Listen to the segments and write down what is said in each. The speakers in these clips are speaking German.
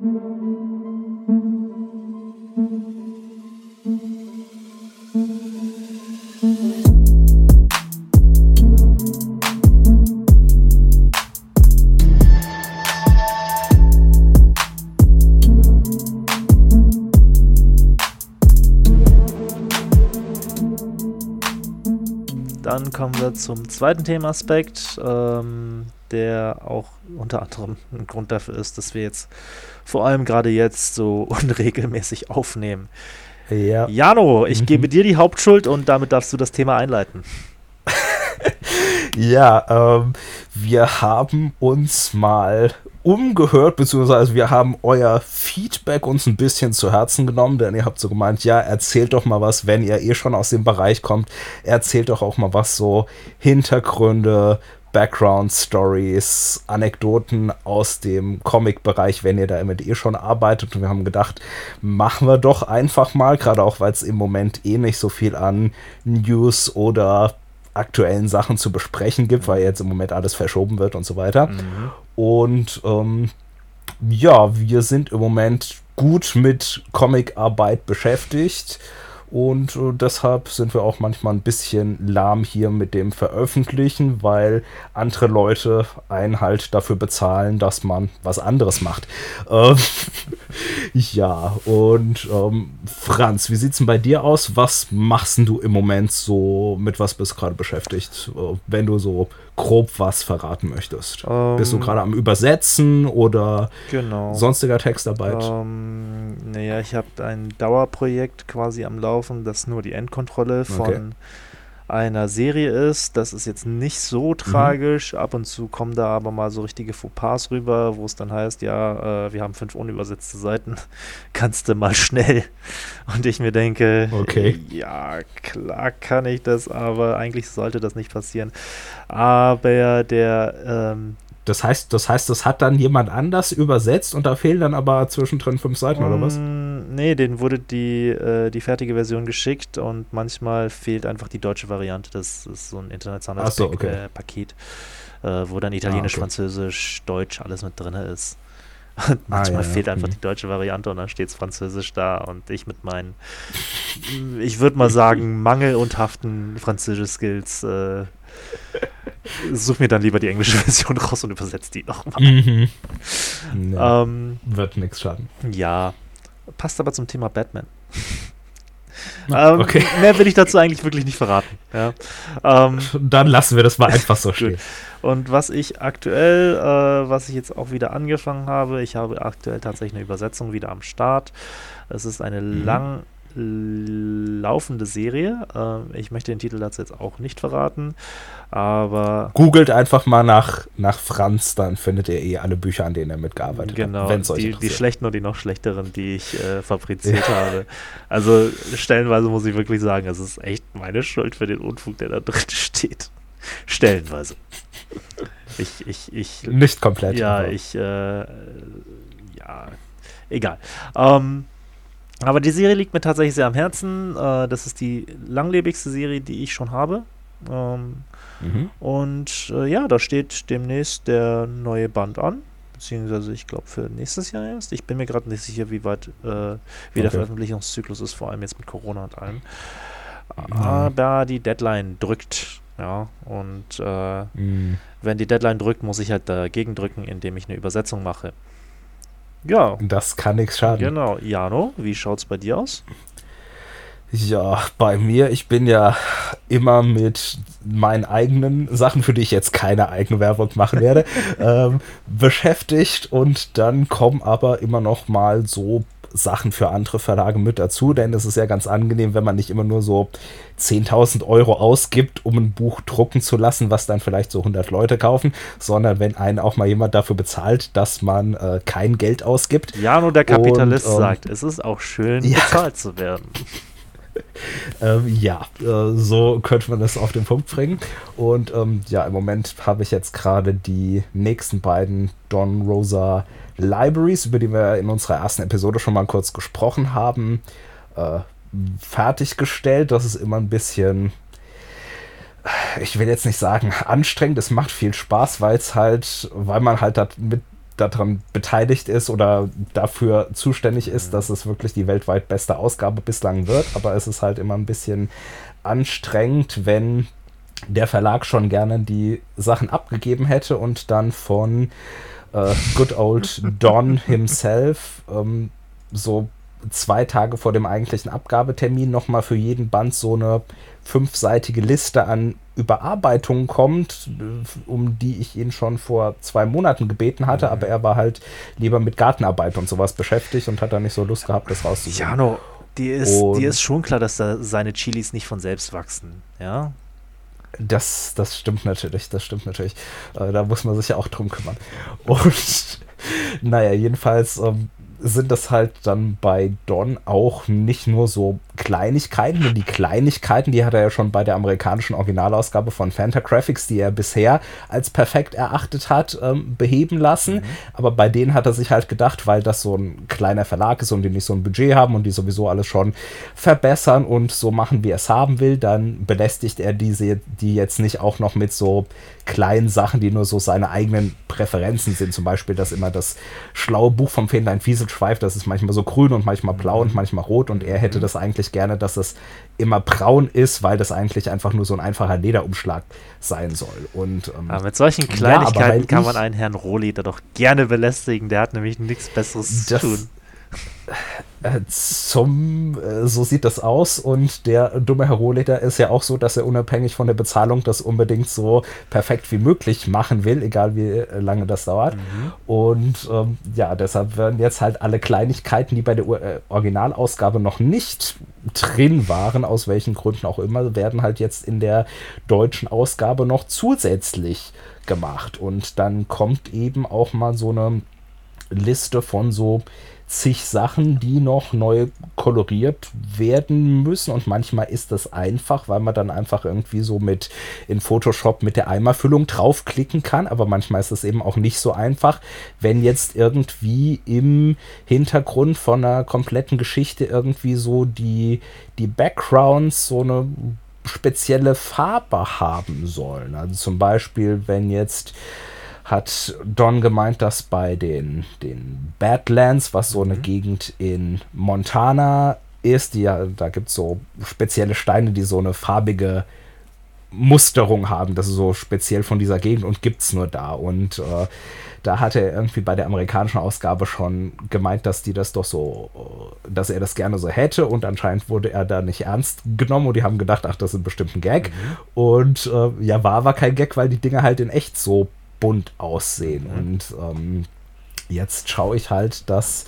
Dann kommen wir zum zweiten Themaspekt, ähm, der auch unter anderem ein Grund dafür ist, dass wir jetzt vor allem gerade jetzt so unregelmäßig aufnehmen. Ja. Jano, ich mhm. gebe dir die Hauptschuld und damit darfst du das Thema einleiten. ja, ähm, wir haben uns mal umgehört, beziehungsweise wir haben euer Feedback uns ein bisschen zu Herzen genommen, denn ihr habt so gemeint, ja, erzählt doch mal was, wenn ihr eh schon aus dem Bereich kommt, erzählt doch auch mal was so Hintergründe, Background Stories, Anekdoten aus dem Comic-Bereich, wenn ihr da damit eh schon arbeitet. Und wir haben gedacht, machen wir doch einfach mal, gerade auch weil es im Moment eh nicht so viel an News oder aktuellen Sachen zu besprechen gibt, weil jetzt im Moment alles verschoben wird und so weiter. Mhm. Und ähm, ja, wir sind im Moment gut mit Comicarbeit beschäftigt. Und äh, deshalb sind wir auch manchmal ein bisschen lahm hier mit dem Veröffentlichen, weil andere Leute einen halt dafür bezahlen, dass man was anderes macht. Ähm, ja, und ähm, Franz, wie sieht's denn bei dir aus? Was machst du im Moment so, mit was bist du gerade beschäftigt, äh, wenn du so grob was verraten möchtest? Ähm, bist du gerade am Übersetzen oder genau. sonstiger Textarbeit? Ähm, naja, ich habe ein Dauerprojekt quasi am Laufen, das nur die Endkontrolle von okay einer Serie ist. Das ist jetzt nicht so mhm. tragisch. Mhm. Ab und zu kommen da aber mal so richtige Fauxpas rüber, wo es dann heißt, ja, äh, wir haben fünf unübersetzte Seiten, kannst du mal schnell. Und ich mir denke, okay. ja, klar kann ich das, aber eigentlich sollte das nicht passieren. Aber der ähm, das heißt, das heißt, das hat dann jemand anders übersetzt und da fehlen dann aber zwischendrin fünf Seiten um, oder was? Mm, nee, denen wurde die, äh, die fertige Version geschickt und manchmal fehlt einfach die deutsche Variante. Das ist so ein internationales so, okay. äh, Paket, äh, wo dann Italienisch, ah, okay. Französisch, Deutsch alles mit drin ist. Und ah, manchmal ah, ja, fehlt ja. einfach mhm. die deutsche Variante und dann steht es Französisch da und ich mit meinen, ich würde mal sagen, mangelundhaften Französisch-Skills such mir dann lieber die englische Version raus und übersetze die nochmal. Mhm. Nee, ähm, wird nichts schaden. Ja, passt aber zum Thema Batman. ähm, okay. Mehr will ich dazu eigentlich wirklich nicht verraten. Ja. Ähm, dann lassen wir das mal einfach so stehen. Und was ich aktuell, äh, was ich jetzt auch wieder angefangen habe, ich habe aktuell tatsächlich eine Übersetzung wieder am Start. Es ist eine mhm. lang laufende Serie. Äh, ich möchte den Titel dazu jetzt auch nicht verraten, aber. Googelt einfach mal nach, nach Franz, dann findet ihr eh alle Bücher, an denen er mitgearbeitet genau, hat. Genau, die, die schlechten und die noch schlechteren, die ich äh, fabriziert ja. habe. Also stellenweise muss ich wirklich sagen, es ist echt meine Schuld für den Unfug, der da drin steht. Stellenweise. Ich, ich, ich. Nicht komplett. Ja, ich, äh, ja, egal. Ähm, aber die Serie liegt mir tatsächlich sehr am Herzen. Äh, das ist die langlebigste Serie, die ich schon habe. Ähm, mhm. Und äh, ja, da steht demnächst der neue Band an. Beziehungsweise, ich glaube, für nächstes Jahr erst. Ich bin mir gerade nicht sicher, wie weit äh, wie okay. der Veröffentlichungszyklus ist, vor allem jetzt mit Corona und allem. Mhm. Aber die Deadline drückt. Ja, und äh, mhm. wenn die Deadline drückt, muss ich halt dagegen drücken, indem ich eine Übersetzung mache. Ja. Das kann nichts schaden. Genau. Jano, wie schaut's bei dir aus? Ja, bei mir, ich bin ja immer mit meinen eigenen Sachen, für die ich jetzt keine eigene Werbung machen werde, ähm, beschäftigt und dann kommen aber immer noch mal so Sachen für andere Verlage mit dazu, denn es ist ja ganz angenehm, wenn man nicht immer nur so 10.000 Euro ausgibt, um ein Buch drucken zu lassen, was dann vielleicht so 100 Leute kaufen, sondern wenn einen auch mal jemand dafür bezahlt, dass man äh, kein Geld ausgibt. Ja, nur der Kapitalist und, ähm, sagt, es ist auch schön, ja. bezahlt zu werden. ähm, ja, äh, so könnte man das auf den Punkt bringen. Und ähm, ja, im Moment habe ich jetzt gerade die nächsten beiden Don Rosa Libraries, über die wir in unserer ersten Episode schon mal kurz gesprochen haben, äh, fertiggestellt. Das ist immer ein bisschen, ich will jetzt nicht sagen anstrengend, es macht viel Spaß, weil es halt, weil man halt mit daran beteiligt ist oder dafür zuständig ist, dass es wirklich die weltweit beste Ausgabe bislang wird. Aber es ist halt immer ein bisschen anstrengend, wenn der Verlag schon gerne die Sachen abgegeben hätte und dann von äh, Good Old Don himself ähm, so zwei Tage vor dem eigentlichen Abgabetermin nochmal für jeden Band so eine fünfseitige Liste an Überarbeitungen kommt, um die ich ihn schon vor zwei Monaten gebeten hatte, mhm. aber er war halt lieber mit Gartenarbeit und sowas beschäftigt und hat da nicht so Lust gehabt, das rauszugeben. Jano, dir ist, dir ist schon klar, dass da seine Chilis nicht von selbst wachsen, ja? Das, das stimmt natürlich, das stimmt natürlich. Äh, da muss man sich ja auch drum kümmern. Und naja, jedenfalls ähm, sind das halt dann bei Don auch nicht nur so Kleinigkeiten, denn die Kleinigkeiten, die hat er ja schon bei der amerikanischen Originalausgabe von Fantagraphics, die er bisher als perfekt erachtet hat, ähm, beheben lassen. Mhm. Aber bei denen hat er sich halt gedacht, weil das so ein kleiner Verlag ist und die nicht so ein Budget haben und die sowieso alles schon verbessern und so machen, wie er es haben will, dann belästigt er diese, die jetzt nicht auch noch mit so kleinen Sachen, die nur so seine eigenen Präferenzen sind. Zum Beispiel, dass immer das schlaue Buch vom Fähnlein Fieselschweif, das ist manchmal so grün und manchmal blau und mhm. manchmal rot und er hätte mhm. das eigentlich gerne, dass es immer braun ist, weil das eigentlich einfach nur so ein einfacher Lederumschlag sein soll. Und ähm, mit solchen Kleinigkeiten ja, kann man einen Herrn Rohli da doch gerne belästigen. Der hat nämlich nichts Besseres zu tun. Äh, zum, äh, so sieht das aus und der dumme Herr Rohleder ist ja auch so, dass er unabhängig von der Bezahlung das unbedingt so perfekt wie möglich machen will, egal wie äh, lange das dauert. Mhm. Und ähm, ja, deshalb werden jetzt halt alle Kleinigkeiten, die bei der Originalausgabe noch nicht drin waren, aus welchen Gründen auch immer, werden halt jetzt in der deutschen Ausgabe noch zusätzlich gemacht. Und dann kommt eben auch mal so eine Liste von so zig Sachen, die noch neu koloriert werden müssen. Und manchmal ist das einfach, weil man dann einfach irgendwie so mit in Photoshop mit der Eimerfüllung draufklicken kann. Aber manchmal ist es eben auch nicht so einfach, wenn jetzt irgendwie im Hintergrund von einer kompletten Geschichte irgendwie so die, die Backgrounds so eine spezielle Farbe haben sollen. Also zum Beispiel, wenn jetzt hat Don gemeint, dass bei den, den Badlands, was so eine mhm. Gegend in Montana ist, die ja, da gibt es so spezielle Steine, die so eine farbige Musterung haben. Das ist so speziell von dieser Gegend und gibt es nur da. Und äh, da hat er irgendwie bei der amerikanischen Ausgabe schon gemeint, dass die das doch so, äh, dass er das gerne so hätte und anscheinend wurde er da nicht ernst genommen und die haben gedacht, ach, das ist bestimmt ein Gag. Mhm. Und äh, ja, war aber kein Gag, weil die Dinge halt in echt so bunt aussehen. Mhm. Und ähm, jetzt schaue ich halt, dass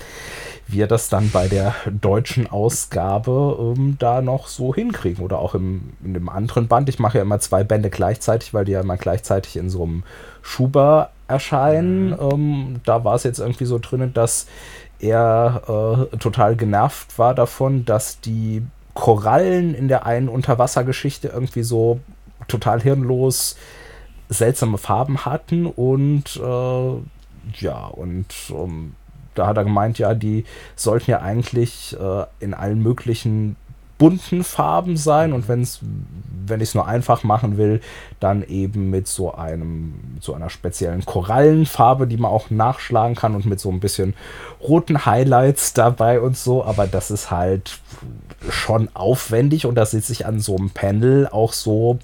wir das dann bei der deutschen Ausgabe ähm, da noch so hinkriegen. Oder auch im, in dem anderen Band. Ich mache ja immer zwei Bände gleichzeitig, weil die ja immer gleichzeitig in so einem Schuber erscheinen. Mhm. Ähm, da war es jetzt irgendwie so drin, dass er äh, total genervt war davon, dass die Korallen in der einen Unterwassergeschichte irgendwie so total hirnlos seltsame Farben hatten und äh, ja, und um, ähm, da hat er gemeint, ja, die sollten ja eigentlich äh, in allen möglichen bunten Farben sein und wenn's, wenn ich es nur einfach machen will, dann eben mit so einem, so einer speziellen Korallenfarbe, die man auch nachschlagen kann und mit so ein bisschen roten Highlights dabei und so, aber das ist halt schon aufwendig und da sitze ich an so einem Panel auch so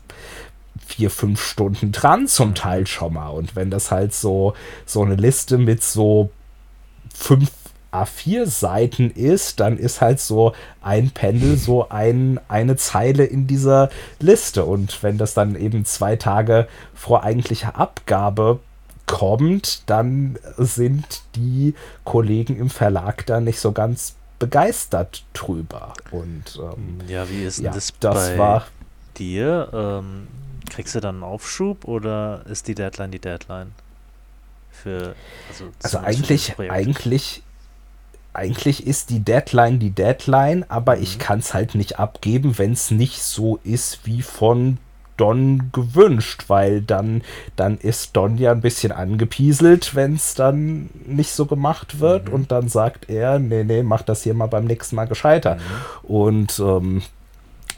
vier, fünf Stunden dran, zum Teil schon mal. Und wenn das halt so, so eine Liste mit so fünf A4-Seiten ist, dann ist halt so ein Pendel so ein, eine Zeile in dieser Liste. Und wenn das dann eben zwei Tage vor eigentlicher Abgabe kommt, dann sind die Kollegen im Verlag da nicht so ganz begeistert drüber. Und ähm, ja, wie ist ja, das, das bei war dir? Ähm, Kriegst du dann einen Aufschub oder ist die Deadline die Deadline? Für, also, also eigentlich, eigentlich, eigentlich ist die Deadline die Deadline, aber mhm. ich kann es halt nicht abgeben, wenn es nicht so ist wie von Don gewünscht, weil dann, dann ist Don ja ein bisschen angepieselt, wenn es dann nicht so gemacht wird mhm. und dann sagt er, nee, nee, mach das hier mal beim nächsten Mal gescheiter. Mhm. Und ähm,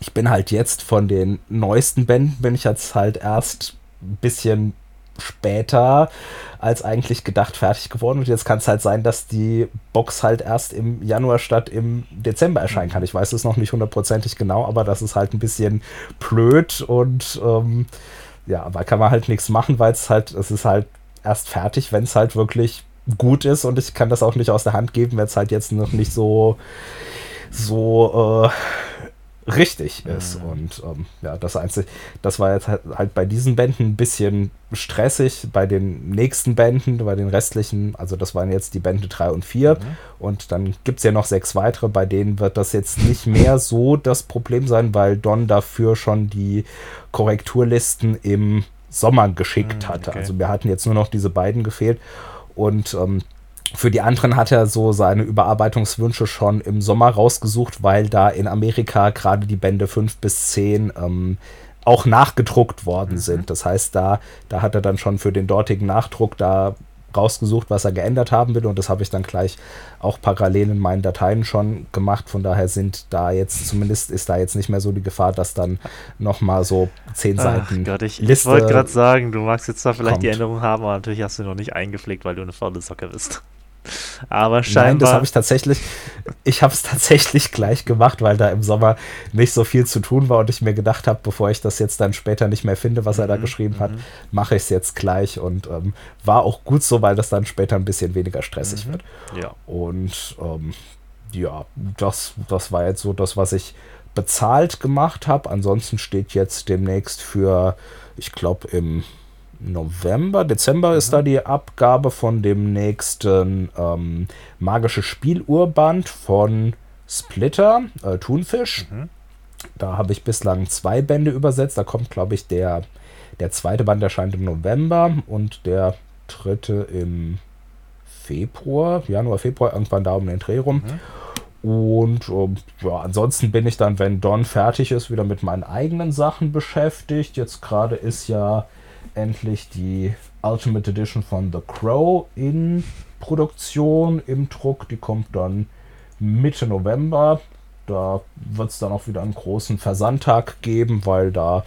ich bin halt jetzt von den neuesten Bänden, bin ich jetzt halt erst ein bisschen später als eigentlich gedacht fertig geworden. Und jetzt kann es halt sein, dass die Box halt erst im Januar statt im Dezember erscheinen kann. Ich weiß es noch nicht hundertprozentig genau, aber das ist halt ein bisschen blöd und ähm, ja, aber kann man halt nichts machen, weil es halt, es ist halt erst fertig, wenn es halt wirklich gut ist und ich kann das auch nicht aus der Hand geben, wenn es halt jetzt noch nicht so so äh, richtig ist. Mhm. Und ähm, ja, das Einzige, das war jetzt halt, halt, bei diesen Bänden ein bisschen stressig. Bei den nächsten Bänden, bei den restlichen, also das waren jetzt die Bände 3 und 4. Mhm. Und dann gibt es ja noch sechs weitere, bei denen wird das jetzt nicht mehr so das Problem sein, weil Don dafür schon die Korrekturlisten im Sommer geschickt mhm, hatte. Okay. Also wir hatten jetzt nur noch diese beiden gefehlt. Und ähm, für die anderen hat er so seine Überarbeitungswünsche schon im Sommer rausgesucht, weil da in Amerika gerade die Bände 5 bis 10 ähm, auch nachgedruckt worden mhm. sind. Das heißt, da, da hat er dann schon für den dortigen Nachdruck da rausgesucht, was er geändert haben will und das habe ich dann gleich auch parallel in meinen Dateien schon gemacht. Von daher sind da jetzt zumindest ist da jetzt nicht mehr so die Gefahr, dass dann noch mal so zehn Ach Seiten Gott, ich, ich wollte gerade sagen, du magst jetzt zwar vielleicht kommt. die Änderung haben, aber natürlich hast du noch nicht eingepflegt, weil du eine faule Socke bist. Aber scheinbar. Nein, das habe ich tatsächlich. Ich habe es tatsächlich gleich gemacht, weil da im Sommer nicht so viel zu tun war und ich mir gedacht habe, bevor ich das jetzt dann später nicht mehr finde, was er da mhm, geschrieben hat, mhm. mache ich es jetzt gleich und ähm, war auch gut so, weil das dann später ein bisschen weniger stressig mhm. wird. Ja. Und ähm, ja, das, das war jetzt so das, was ich bezahlt gemacht habe. Ansonsten steht jetzt demnächst für, ich glaube, im November, Dezember mhm. ist da die Abgabe von dem nächsten ähm, magische Spielurband von Splitter, äh, Thunfisch. Mhm. Da habe ich bislang zwei Bände übersetzt. Da kommt, glaube ich, der, der zweite Band erscheint im November und der dritte im Februar, Januar, Februar, irgendwann da um den Dreh rum. Mhm. Und ähm, ja, ansonsten bin ich dann, wenn Don fertig ist, wieder mit meinen eigenen Sachen beschäftigt. Jetzt gerade ist ja endlich die Ultimate Edition von The Crow in Produktion, im Druck. Die kommt dann Mitte November. Da wird es dann auch wieder einen großen Versandtag geben, weil da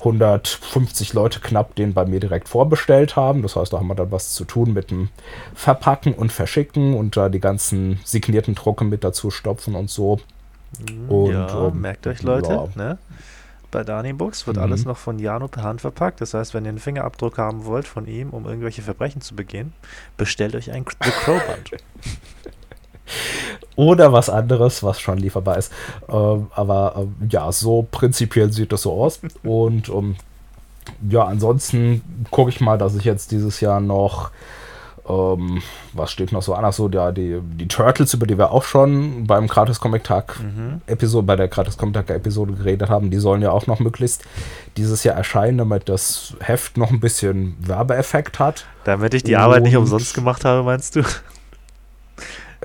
150 Leute knapp den bei mir direkt vorbestellt haben. Das heißt, da haben wir dann was zu tun mit dem Verpacken und Verschicken und da die ganzen signierten Drucke mit dazu stopfen und so. Und, ja, ähm, merkt euch Leute, ja. ne? Bei Dani Books wird mhm. alles noch von Jano per Hand verpackt. Das heißt, wenn ihr einen Fingerabdruck haben wollt von ihm, um irgendwelche Verbrechen zu begehen, bestellt euch ein The Crow Band. Oder was anderes, was schon lieferbar ist. Ähm, aber ähm, ja, so prinzipiell sieht das so aus. Und ähm, ja, ansonsten gucke ich mal, dass ich jetzt dieses Jahr noch ähm, was steht noch so an? Achso, ja, die, die Turtles, über die wir auch schon beim Gratis Comic Tag mhm. Episode, bei der Gratis Comic Tag Episode geredet haben, die sollen ja auch noch möglichst dieses Jahr erscheinen, damit das Heft noch ein bisschen Werbeeffekt hat. Damit ich die Und Arbeit nicht umsonst gemacht habe, meinst du?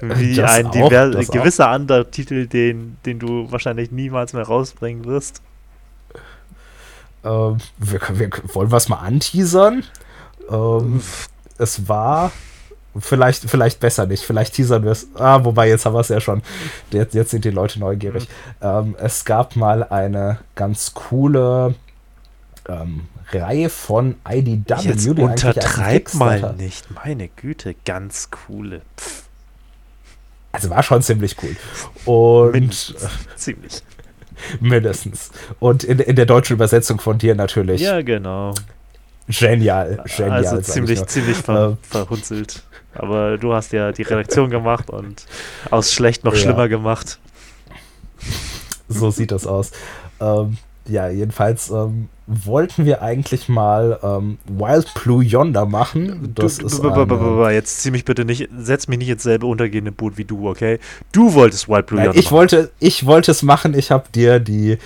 Wie ein auch, gewisser anderer Titel, den, den du wahrscheinlich niemals mehr rausbringen wirst. Ähm, wir, wir, wollen wir es mal anteasern? Ähm, es war vielleicht, vielleicht besser nicht. Vielleicht teasern wir es. Ah, wobei, jetzt haben wir es ja schon. Jetzt, jetzt sind die Leute neugierig. Mhm. Ähm, es gab mal eine ganz coole ähm, Reihe von IDW. Jetzt untertreib mal nicht. Meine Güte, ganz coole. Pff. Also war schon ziemlich cool. Und Mindestens. ziemlich. Mindestens. Und in, in der deutschen Übersetzung von dir natürlich. Ja, genau. Genial, genial. Also ziemlich, ziemlich ver verhunzelt. Aber du hast ja die Redaktion gemacht und aus schlecht noch ja. schlimmer gemacht. So sieht das aus. Ähm, ja, jedenfalls ähm, wollten wir eigentlich mal ähm, Wild Blue Yonder machen. Das du, ist eine, jetzt zieh mich bitte nicht, setz mich nicht ins selbe untergehende Boot wie du, okay? Du wolltest Wild Blue Nein, Yonder ich machen. Wollte, ich wollte es machen, ich habe dir die,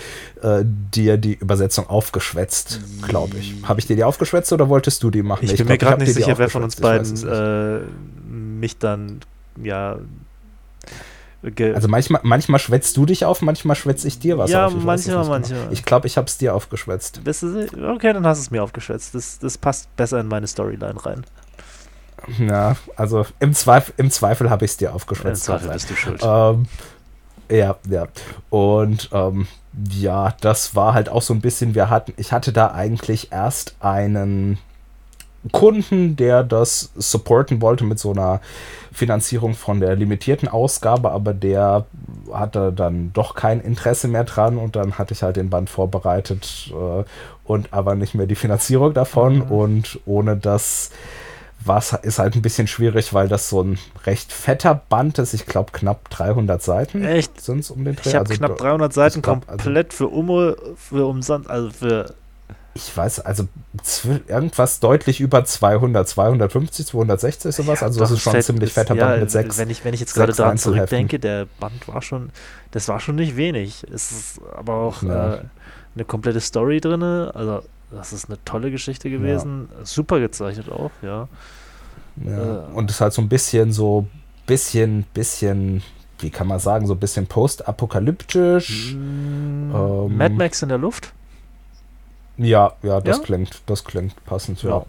äh, dir die Übersetzung aufgeschwätzt, glaube ich. Habe ich dir die aufgeschwätzt oder wolltest du die machen? Ich, ich bin glaub, mir gerade nicht sicher, wer von uns beiden äh, mich dann, ja, also manchmal, manchmal schwätzt du dich auf, manchmal schwätze ich dir was ja, auf. Ja, manchmal, genau. manchmal. Ich glaube, ich habe es dir aufgeschwätzt. Okay, dann hast du es mir aufgeschwätzt. Das, das passt besser in meine Storyline rein. Ja, also im Zweifel, im Zweifel habe ich es dir aufgeschwätzt. Im Zweifel bist du schuld. Ähm, ja, ja. Und ähm, ja, das war halt auch so ein bisschen, wir hatten, ich hatte da eigentlich erst einen Kunden, der das supporten wollte mit so einer Finanzierung von der limitierten Ausgabe, aber der hatte dann doch kein Interesse mehr dran und dann hatte ich halt den Band vorbereitet äh, und aber nicht mehr die Finanzierung davon mhm. und ohne das was ist halt ein bisschen schwierig, weil das so ein recht fetter Band ist. Ich glaube, knapp 300 Seiten sind es um den Dreh. Ich habe also knapp 300 Seiten glaub, also komplett also, für, Umme, für umsonst, also für ich weiß, also irgendwas deutlich über 200, 250, 260 sowas. Also das ist schon ein ziemlich fetter ja, Band mit sechs. Wenn ich, wenn ich jetzt gerade daran zurückdenke, der Band war schon, das war schon nicht wenig. Es ist aber auch ja. äh, eine komplette Story drin. Also das ist eine tolle Geschichte gewesen. Ja. Super gezeichnet auch, ja. ja. Äh, Und es ist halt so ein bisschen so, bisschen, bisschen, wie kann man sagen, so ein bisschen postapokalyptisch. Mm, ähm, Mad Max in der Luft? Ja, ja, das ja? klingt, das klingt passend, ja. ja.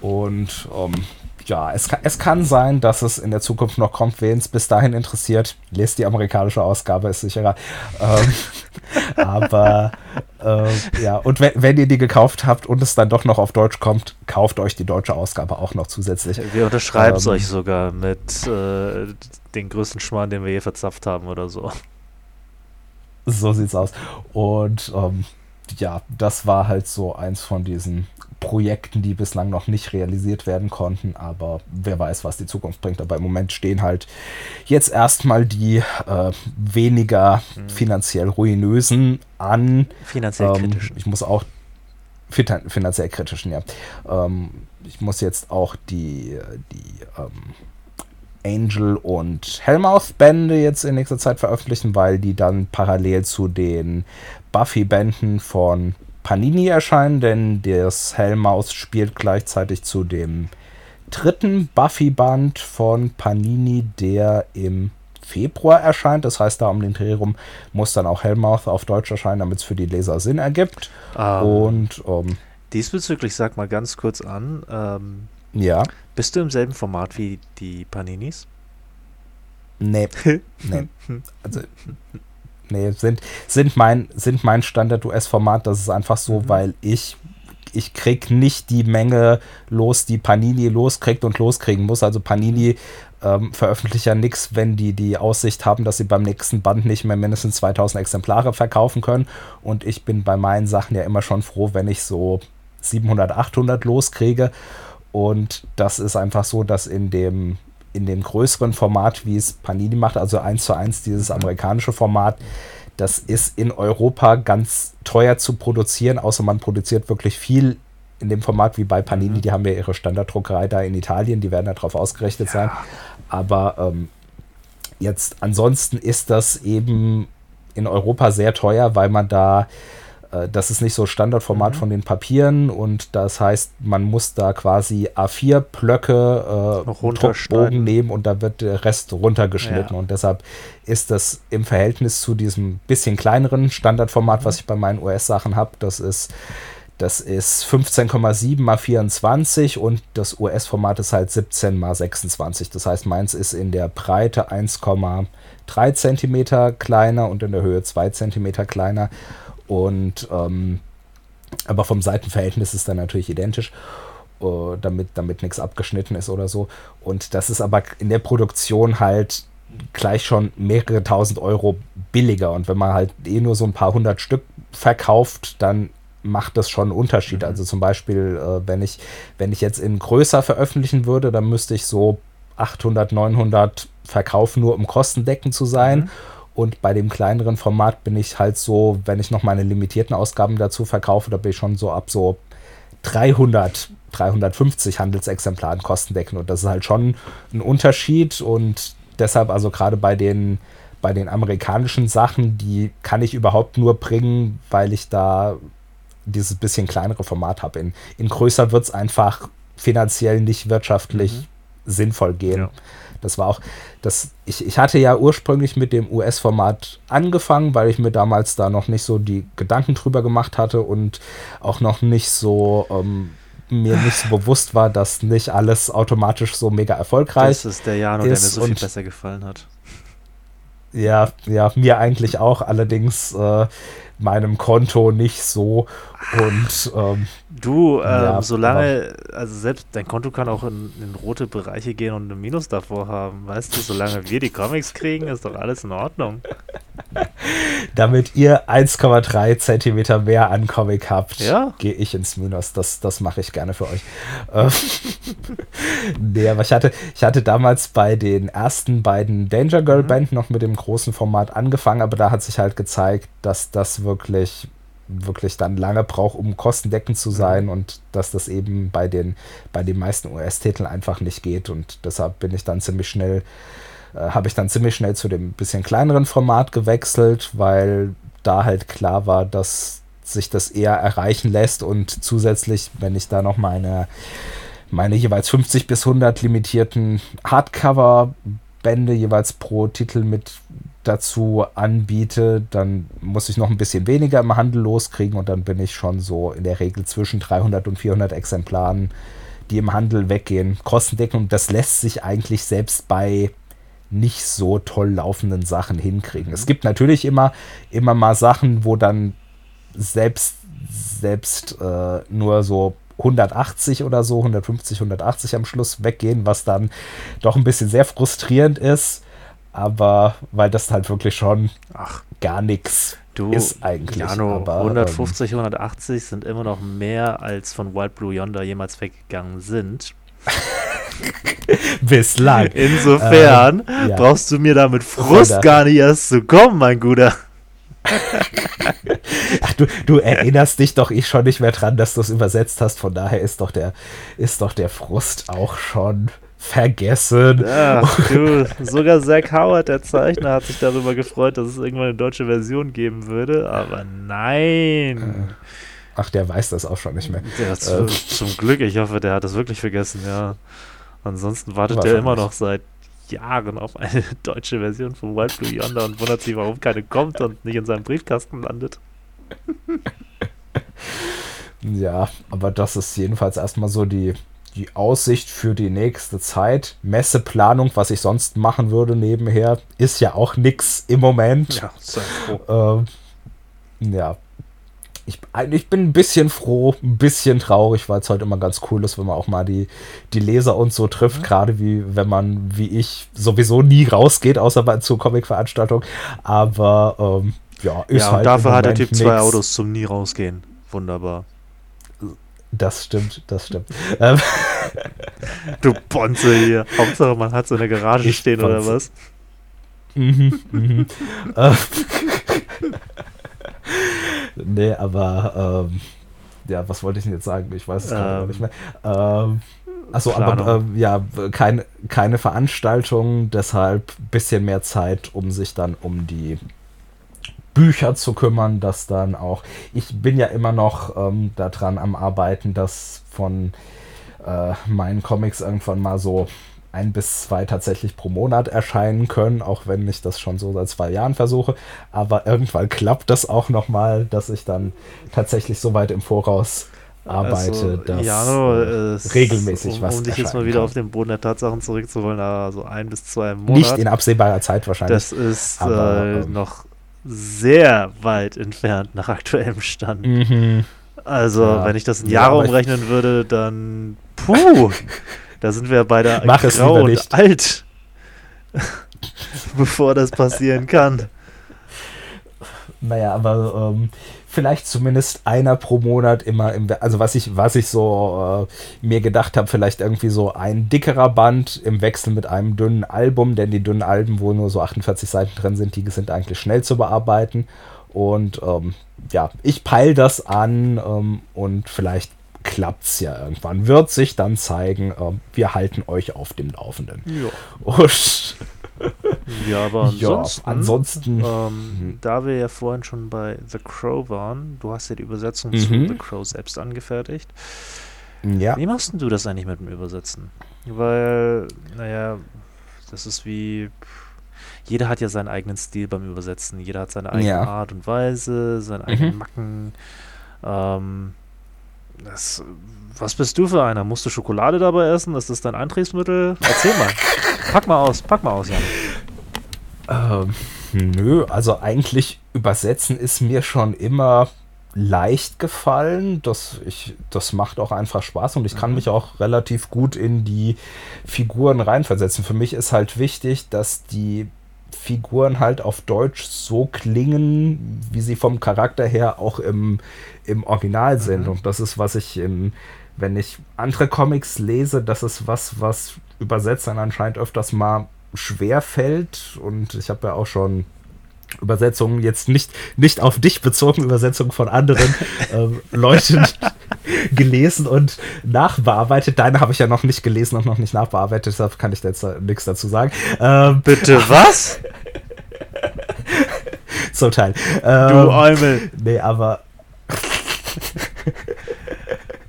Und ähm, ja, es kann, es kann sein, dass es in der Zukunft noch kommt. Wen es bis dahin interessiert, lest die amerikanische Ausgabe, ist sicherer. Ähm, aber äh, ja, und wenn, wenn, ihr die gekauft habt und es dann doch noch auf Deutsch kommt, kauft euch die deutsche Ausgabe auch noch zusätzlich. Wir unterschreiben es ähm, euch sogar mit äh, den größten Schmarrn, den wir je verzapft haben oder so. So sieht's aus. Und ähm, ja, das war halt so eins von diesen Projekten, die bislang noch nicht realisiert werden konnten, aber wer weiß, was die Zukunft bringt. Aber im Moment stehen halt jetzt erstmal die äh, weniger mhm. finanziell ruinösen an. Finanziell ähm, kritischen. Ich muss auch finanziell kritischen, ja. Ähm, ich muss jetzt auch die, die ähm, Angel und Hellmouth-Bände jetzt in nächster Zeit veröffentlichen, weil die dann parallel zu den Buffy-Bänden von Panini erscheinen, denn das Hellmaus spielt gleichzeitig zu dem dritten Buffy-Band von Panini, der im Februar erscheint. Das heißt, da um den Dreh rum muss dann auch Hellmouth auf Deutsch erscheinen, damit es für die Leser Sinn ergibt. Ähm, Und ähm, diesbezüglich sag mal ganz kurz an. Ähm, ja. Bist du im selben Format wie die Paninis? Nee. nee. Also nee, sind, sind mein, sind mein Standard-US-Format. Das ist einfach so, mhm. weil ich ich krieg nicht die Menge los, die Panini loskriegt und loskriegen muss. Also Panini ähm, veröffentlicht ja nichts, wenn die die Aussicht haben, dass sie beim nächsten Band nicht mehr mindestens 2000 Exemplare verkaufen können. Und ich bin bei meinen Sachen ja immer schon froh, wenn ich so 700, 800 loskriege. Und das ist einfach so, dass in dem in dem größeren Format, wie es Panini macht, also eins zu eins dieses amerikanische Format, das ist in Europa ganz teuer zu produzieren, außer man produziert wirklich viel in dem Format wie bei Panini. Mhm. Die haben ja ihre Standarddruckerei da in Italien, die werden darauf ausgerichtet ja. sein. Aber ähm, jetzt ansonsten ist das eben in Europa sehr teuer, weil man da das ist nicht so Standardformat mhm. von den Papieren und das heißt, man muss da quasi A4-Plöcke äh, Druckbogen nehmen und da wird der Rest runtergeschnitten ja. und deshalb ist das im Verhältnis zu diesem bisschen kleineren Standardformat, mhm. was ich bei meinen US-Sachen habe, das ist das ist 15,7 mal 24 und das US-Format ist halt 17 mal 26. Das heißt, meins ist in der Breite 1,3 Zentimeter kleiner und in der Höhe 2 Zentimeter kleiner. Und ähm, aber vom Seitenverhältnis ist dann natürlich identisch, äh, damit, damit nichts abgeschnitten ist oder so. Und das ist aber in der Produktion halt gleich schon mehrere tausend Euro billiger. Und wenn man halt eh nur so ein paar hundert Stück verkauft, dann macht das schon einen Unterschied. Mhm. Also zum Beispiel, äh, wenn, ich, wenn ich jetzt in größer veröffentlichen würde, dann müsste ich so 800, 900 verkaufen, nur um kostendeckend zu sein. Mhm. Und bei dem kleineren Format bin ich halt so, wenn ich noch meine limitierten Ausgaben dazu verkaufe, da bin ich schon so ab so 300, 350 Handelsexemplaren kostendeckend. Und das ist halt schon ein Unterschied. Und deshalb, also gerade bei den, bei den amerikanischen Sachen, die kann ich überhaupt nur bringen, weil ich da dieses bisschen kleinere Format habe. In, in größer wird es einfach finanziell nicht wirtschaftlich mhm. sinnvoll gehen. Ja. Das war auch, das, ich, ich hatte ja ursprünglich mit dem US-Format angefangen, weil ich mir damals da noch nicht so die Gedanken drüber gemacht hatte und auch noch nicht so ähm, mir nicht so bewusst war, dass nicht alles automatisch so mega erfolgreich ist. Das ist der Jano, der mir so viel besser gefallen hat. Ja, ja, mir eigentlich auch, allerdings äh, meinem Konto nicht so. Und ähm, Du, ähm, Ja, solange, also selbst dein Konto kann auch in, in rote Bereiche gehen und ein Minus davor haben, weißt du, solange wir die Comics kriegen, ist doch alles in Ordnung. damit ihr 1,3 Zentimeter mehr an Comic habt, Ja. gehe ich ins Minus. Das, das mache ich gerne für euch. Ähm, nee, aber ich hatte, ich hatte damals bei den ersten beiden Danger Girl Mhm. Band noch mit dem großen Format angefangen, aber da hat sich halt gezeigt, dass das wirklich wirklich dann lange braucht, um kostendeckend zu sein und dass das eben bei den bei den meisten US-Titeln einfach nicht geht. Und deshalb bin ich dann ziemlich schnell äh, habe ich dann ziemlich schnell zu dem bisschen kleineren Format gewechselt, weil da halt klar war, dass sich das eher erreichen lässt. Und zusätzlich, wenn ich da noch meine, meine jeweils 50 bis 100 limitierten Hardcover-Bände jeweils pro Titel mit dazu anbiete, dann muss ich noch ein bisschen weniger im Handel loskriegen und dann bin ich schon so in der Regel zwischen 300 und 400 Exemplaren, die im Handel weggehen, kostendeckend und das lässt sich eigentlich selbst bei nicht so toll laufenden Sachen hinkriegen. Es gibt natürlich immer, immer mal Sachen, wo dann selbst, selbst äh, nur so 180 oder so, 150, 180 am Schluss weggehen, was dann doch ein bisschen sehr frustrierend ist. Aber weil das halt wirklich schon Ach, gar nichts ist eigentlich. Jano, aber, 150, 180 sind immer noch mehr als von Wild Blue Yonder jemals weggegangen sind. Ähm, bislang. Insofern Ähm, ja. brauchst du mir da mit Frust Wunder. gar nicht erst zu kommen, mein Guter. Ach, du, du erinnerst dich doch ich schon nicht mehr dran, dass du es übersetzt hast. Von daher ist doch der, ist doch der Frust auch schon vergessen. Ach du, sogar Zack Howard, der Zeichner, hat sich darüber gefreut, dass es irgendwann eine deutsche Version geben würde, aber nein. Ach, der weiß das auch schon nicht mehr. Der hat zum, zum Glück, ich hoffe, der hat das wirklich vergessen, ja. Ansonsten wartet er immer noch seit Jahren auf eine deutsche Version von Wild Blue Yonder und wundert sich, warum keine kommt und nicht in seinem Briefkasten landet. Ja, aber das ist jedenfalls erstmal so die, die Aussicht für die nächste Zeit. Messeplanung, was ich sonst machen würde nebenher, ist ja auch nix im Moment. Ja, sei froh. Ähm, ja. Ich, ich bin ein bisschen froh, ein bisschen traurig, weil es heute immer ganz cool ist, wenn man auch mal die, die Leser und so trifft, gerade wie wenn man, wie ich, sowieso nie rausgeht, außer bei zur Comic-Veranstaltung. Aber ähm, ja, ist Ja, halt und dafür im hat der Typ zwei nix. Autos zum nie rausgehen. Wunderbar. Das stimmt, das stimmt. ähm, Du Bonze hier. Hauptsache, man hat so eine Garage Ich stehen oder Bonze. was? Mhm, mhm. Äh, nee, aber ähm, ja, was wollte ich denn jetzt sagen? Ich weiß es gerade gar Ähm, nicht mehr. Ähm, achso, aber ähm, ja, keine, keine Veranstaltung, deshalb ein bisschen mehr Zeit, um sich dann um die Bücher zu kümmern, dass dann auch, ich bin ja immer noch ähm, daran am Arbeiten, dass von äh, meinen Comics irgendwann mal so ein bis zwei tatsächlich pro Monat erscheinen können, auch wenn ich das schon so seit zwei Jahren versuche. Aber irgendwann klappt das auch nochmal, dass ich dann tatsächlich so weit im Voraus arbeite, Also, dass Jano, äh, regelmäßig um, was Um dich jetzt mal wieder kann. auf den Boden der Tatsachen zurückzuholen, also ein bis zwei im Monat. nicht in absehbarer Zeit wahrscheinlich. das ist aber, äh, ähm, noch sehr weit entfernt nach aktuellem Stand. Mhm. Also, Ja. wenn ich das in Ja, Jahre ich- umrechnen würde, dann puh, da sind wir beide Mach grau und nicht. alt, bevor das passieren kann. Naja, aber ähm, vielleicht zumindest einer pro Monat immer im, also was ich, was ich so äh, mir gedacht habe, vielleicht irgendwie so ein dickerer Band im Wechsel mit einem dünnen Album, denn die dünnen Alben, wo nur so 48 Seiten drin sind, die sind eigentlich schnell zu bearbeiten. Und ähm, ja, ich peil das an ähm, und vielleicht klappt's ja irgendwann. Wird sich dann zeigen. Ähm, wir halten euch auf dem Laufenden. Ja, Und, ja aber ja, ansonsten, ansonsten ähm, da wir ja vorhin schon bei The Crow waren, du hast ja die Übersetzung Mhm. zu The Crow selbst angefertigt. ja. Wie machst denn du das eigentlich mit dem Übersetzen? Weil, naja, das ist wie. Jeder hat ja seinen eigenen Stil beim Übersetzen. Jeder hat seine eigene Ja. Art und Weise, seine eigenen Mhm. Macken. Ähm, das, was bist du für einer? Musst du Schokolade dabei essen? Ist das dein Antriebsmittel? Erzähl mal. pack mal aus, pack mal aus, Jan. Ähm, nö, also eigentlich übersetzen ist mir schon immer leicht gefallen. Das, ich, das macht auch einfach Spaß und ich kann mhm. mich auch relativ gut in die Figuren reinversetzen. Für mich ist halt wichtig, dass die Figuren halt auf Deutsch so klingen, wie sie vom Charakter her auch im, im Original sind. Mhm. Und das ist, was ich im, wenn ich andere Comics lese, das ist was, was Übersetzern anscheinend öfters mal schwer fällt. Und ich habe ja auch schon Übersetzungen jetzt nicht, nicht auf dich bezogen, Übersetzungen von anderen ähm, Leuten gelesen und nachbearbeitet. Deine habe ich ja noch nicht gelesen und noch nicht nachbearbeitet, deshalb kann ich da jetzt nichts dazu sagen. Ähm, Bitte was? Zum Teil. Ähm, du Eumel. Nee, aber.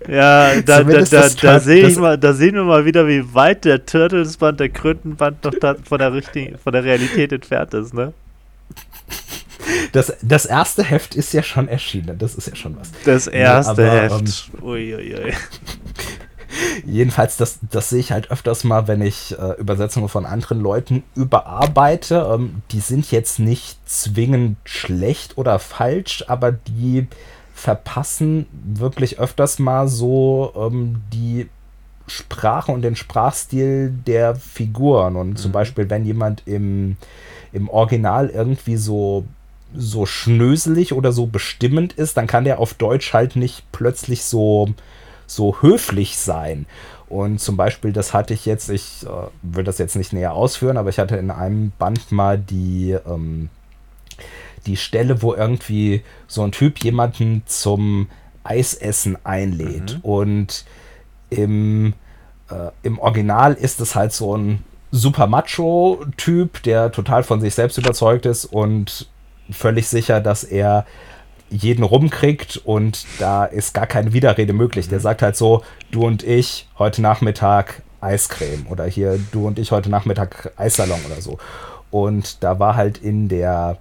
Ja, da, da, da, da, sehe ich mal, da sehen wir mal wieder, wie weit der Turtles-Band, der Krötenband noch von der richtigen, von der Realität entfernt ist, ne? Das, das erste Heft ist ja schon erschienen, das ist ja schon was. Das erste ja, aber, Heft. Ähm, Uiuiui. Jedenfalls, das, das sehe ich halt öfters mal, wenn ich äh, Übersetzungen von anderen Leuten überarbeite. Ähm, die sind jetzt nicht zwingend schlecht oder falsch, aber die verpassen wirklich öfters mal so ähm, die Sprache und den Sprachstil der Figuren. Und mhm. zum Beispiel, wenn jemand im, im Original irgendwie so so schnöselig oder so bestimmend ist, dann kann der auf Deutsch halt nicht plötzlich so, so höflich sein. Und zum Beispiel, das hatte ich jetzt, ich äh, will das jetzt nicht näher ausführen, aber ich hatte in einem Band mal die, ähm, die Stelle, wo irgendwie so ein Typ jemanden zum Eisessen einlädt. Mhm. Und im, äh, im Original ist es halt so ein super Macho-Typ, der total von sich selbst überzeugt ist und völlig sicher, dass er jeden rumkriegt und da ist gar keine Widerrede möglich. Der mhm. sagt halt so, du und ich heute Nachmittag Eiscreme oder hier du und ich heute Nachmittag Eissalon oder so. Und da war halt in der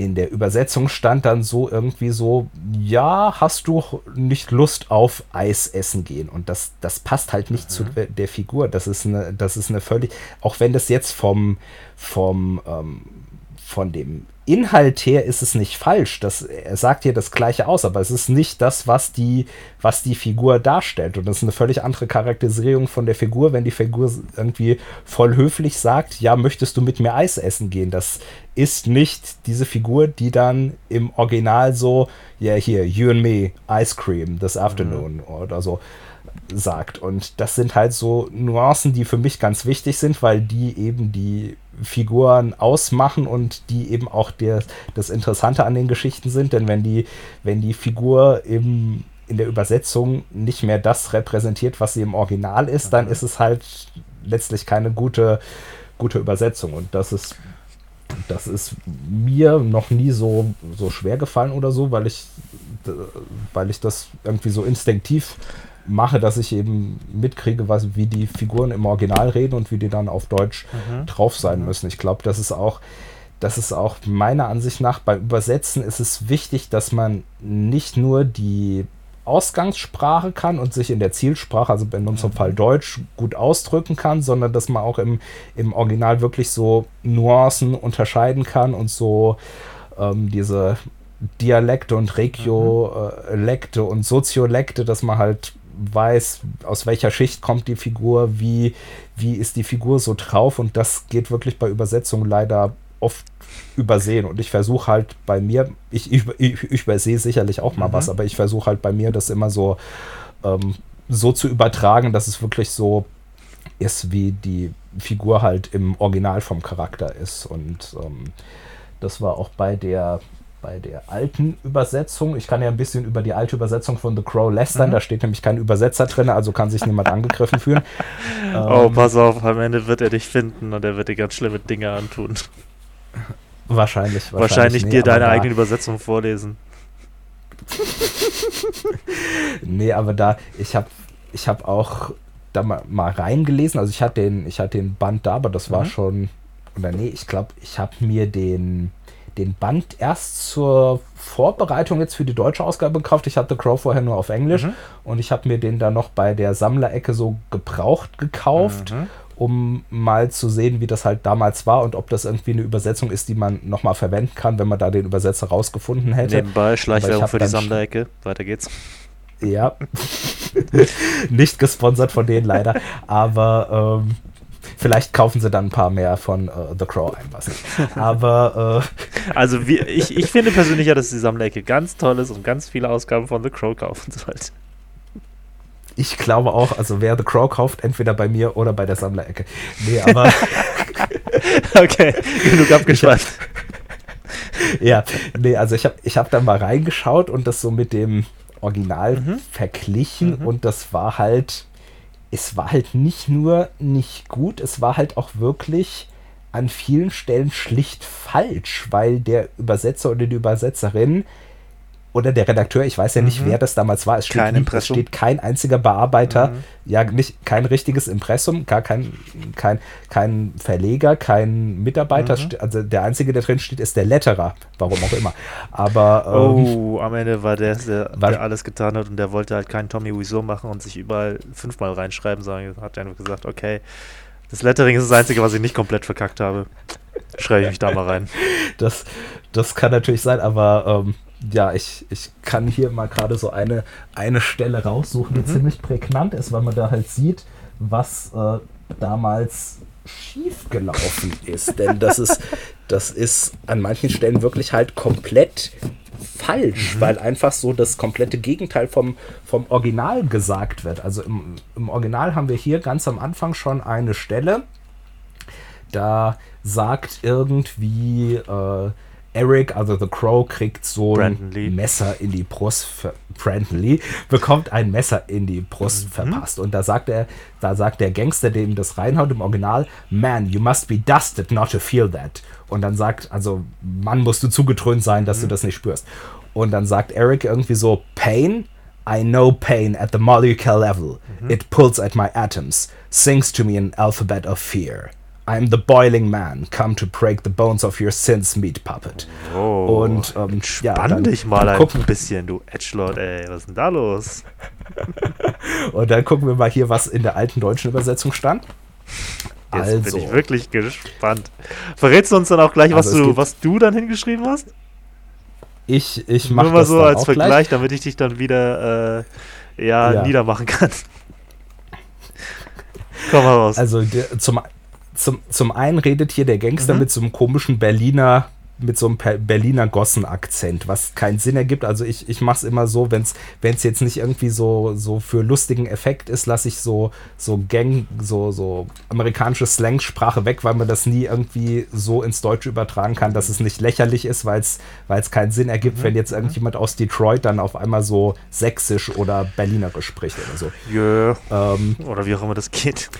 in der Übersetzung stand dann so irgendwie so, ja, hast du nicht Lust auf Eis essen gehen? Und das, das passt halt nicht mhm. zu der Figur. Das ist eine, das ist eine völlig, auch wenn das jetzt vom, vom, ähm, von dem Inhalt her ist es nicht falsch. Das, er sagt hier das Gleiche aus, aber es ist nicht das, was die, was die Figur darstellt. Und das ist eine völlig andere Charakterisierung von der Figur, wenn die Figur irgendwie voll höflich sagt, ja, möchtest du mit mir Eis essen gehen? Das ist nicht diese Figur, die dann im Original so, ja, yeah, hier, you and me, ice cream this afternoon mhm. oder so sagt. Und das sind halt so Nuancen, die für mich ganz wichtig sind, weil die eben die Figuren ausmachen und die eben auch der, das Interessante an den Geschichten sind. Denn wenn die, wenn die Figur im, in der Übersetzung nicht mehr das repräsentiert, was sie im Original ist, dann ist es halt letztlich keine gute, gute Übersetzung. Und das ist, das ist mir noch nie so, so schwer gefallen oder so, weil ich, weil ich das irgendwie so instinktiv mache, dass ich eben mitkriege, was, wie die Figuren im Original reden und wie die dann auf Deutsch mhm. drauf sein mhm. müssen. Ich glaube, das ist auch, das ist auch meiner Ansicht nach beim Übersetzen ist es wichtig, dass man nicht nur die Ausgangssprache kann und sich in der Zielsprache, also in unserem mhm. Fall Deutsch, gut ausdrücken kann, sondern dass man auch im, im Original wirklich so Nuancen unterscheiden kann und so ähm, diese Dialekte und Regiolekte mhm. und Soziolekte, dass man halt weiß, aus welcher Schicht kommt die Figur, wie, wie ist die Figur so drauf und das geht wirklich bei Übersetzungen leider oft übersehen und ich versuche halt bei mir, ich, ich, ich, übersehe sicherlich auch mal mhm. was, aber ich versuche halt bei mir das immer so, ähm, so zu übertragen, dass es wirklich so ist, wie die Figur halt im Original vom Charakter ist und ähm, das war auch bei der bei der alten Übersetzung. Ich kann ja ein bisschen über die alte Übersetzung von The Crow lästern. Mhm. Da steht nämlich kein Übersetzer drin, also kann sich niemand angegriffen fühlen. oh, ähm, pass auf, am Ende wird er dich finden und er wird dir ganz schlimme Dinge antun. Wahrscheinlich. Wahrscheinlich, wahrscheinlich nee, dir deine eigene Übersetzung vorlesen. nee, aber da, ich habe ich hab auch da mal, mal, reingelesen. Also ich hatte den, ich hatte den Band da, aber das war mhm. schon, oder nee, ich glaube, ich habe mir den den Band erst zur Vorbereitung jetzt für die deutsche Ausgabe gekauft. Ich hatte Crow vorher nur auf Englisch mhm. und ich habe mir den dann noch bei der Sammlerecke so gebraucht gekauft. Mhm. um mal zu sehen, wie das halt damals war und ob das irgendwie eine Übersetzung ist, die man nochmal verwenden kann, wenn man da den Übersetzer rausgefunden hätte. Nebenbei Schleichwerbung für die Sammlerecke. Weiter geht's. Ja. Nicht gesponsert von denen leider. Aber ähm, vielleicht kaufen sie dann ein paar mehr von äh, The Crow ein, was nicht. Aber äh, also wie, ich, ich finde persönlich ja, dass die Sammlerecke ganz toll ist und ganz viele Ausgaben von The Crow kaufen sollte. Ich glaube auch, also wer The Crow kauft, entweder bei mir oder bei der Sammlerecke. Nee, aber. okay, genug abgeschweift. ja, nee, also ich habe ich hab da mal reingeschaut und das so mit dem Original mhm. verglichen mhm. und das war halt, es war halt nicht nur nicht gut, es war halt auch wirklich an vielen Stellen schlicht falsch, weil der Übersetzer oder die Übersetzerin oder der Redakteur, ich weiß ja nicht, mhm. wer das damals war. Es steht, kein nie, es steht kein einziger Bearbeiter, mhm. ja, nicht kein richtiges Impressum, gar kein, kein, kein Verleger, kein Mitarbeiter. Mhm. Also der einzige, der drin steht, ist der Letterer, warum auch immer. Aber ähm, oh, am Ende war der, der, war, der alles getan hat und der wollte halt keinen Tommy Wiseau machen und sich überall fünfmal reinschreiben, sondern hat einfach gesagt, okay, das Lettering ist das Einzige, was ich nicht komplett verkackt habe. Schreibe ich mich da mal rein. Das, das kann natürlich sein, aber ähm, ja, ich, ich kann hier mal gerade so eine, eine Stelle raussuchen, die mhm. ziemlich prägnant ist, weil man da halt sieht, was äh, damals schiefgelaufen ist. Denn das ist, das ist an manchen Stellen wirklich halt komplett falsch, mhm. weil einfach so das komplette Gegenteil vom, vom Original gesagt wird. Also im, im Original haben wir hier ganz am Anfang schon eine Stelle, da sagt irgendwie äh, Eric, also The Crow, kriegt so ein Messer in die Brust. Brandon Lee bekommt ein Messer in die Brust mhm. verpasst. Und da sagt er, da sagt der Gangster, dem das reinhaut im Original, Man, you must be dusted not to feel that. Und dann sagt, also, Mann, musst du zugetrönt sein, dass mhm. du das nicht spürst. Und dann sagt Eric irgendwie so, Pain? I know pain at the molecular level. Mhm. It pulls at my atoms, sings to me an alphabet of fear. I'm the boiling man, come to break the bones of your sins, meat puppet. Oh, und ähm, ja, dann dich mal ein gucken. bisschen, du Edgelord, ey, was ist denn da los? und dann gucken wir mal hier, was in der alten deutschen Übersetzung stand. Jetzt also. bin ich wirklich gespannt. Verrätst du uns dann auch gleich, was, also du, was du dann hingeschrieben hast? Ich, ich mache das mal so als Vergleich, gleich. damit ich dich dann wieder äh, ja, ja, niedermachen kann. Komm mal raus. Also der, zum, zum, zum einen redet hier der Gangster mhm. mit so einem komischen Berliner mit so einem Berliner Gossen-Akzent, was keinen Sinn ergibt. Also ich, ich mache es immer so, wenn es jetzt nicht irgendwie so, so für lustigen Effekt ist, lasse ich so, so Gang, so, so amerikanische Slang-Sprache weg, weil man das nie irgendwie so ins Deutsche übertragen kann, dass es nicht lächerlich ist, weil es keinen Sinn ergibt, mhm. wenn jetzt irgendjemand aus Detroit dann auf einmal so sächsisch oder berlinerisch spricht oder so. Yeah. Ähm, oder wie auch immer das geht.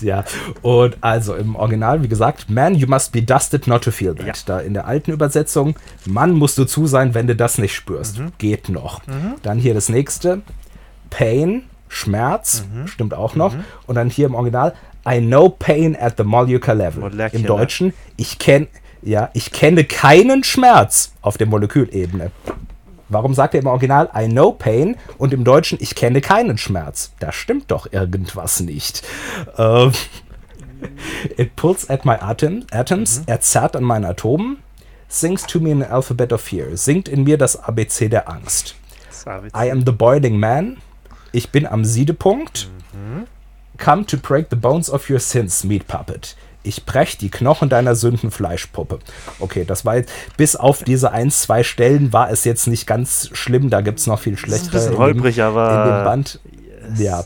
Ja, und also im Original, wie gesagt, Man, you must be dusted not to feel that. Ja. Da in der alten Übersetzung, Mann, musst du zu sein, wenn du das nicht spürst. Mhm. Geht noch. Mhm. Dann hier das nächste, Pain, Schmerz, mhm. stimmt auch noch. Mhm. Und dann hier im Original, I know pain at the molecular level. Molecular. Im Deutschen, ich kenne ja, ich kenne keinen Schmerz auf der Molekülebene. Warum sagt er im Original I know pain und im Deutschen ich kenne keinen Schmerz? Da stimmt doch irgendwas nicht. Uh, it pulls at my atom, atoms, mhm. er zerrt an meinen Atomen, sings to me an alphabet of fear, singt in mir das ABC der Angst. I am the boiling man, ich bin am Siedepunkt. Mhm. Come to break the bones of your sins, meat puppet ich brech die Knochen deiner Sündenfleischpuppe. Okay, das war jetzt, bis auf diese ein, zwei Stellen war es jetzt nicht ganz schlimm, da gibt es noch viel schlechtere. Das ist holprig, in dem, aber. In dem Band. Ja,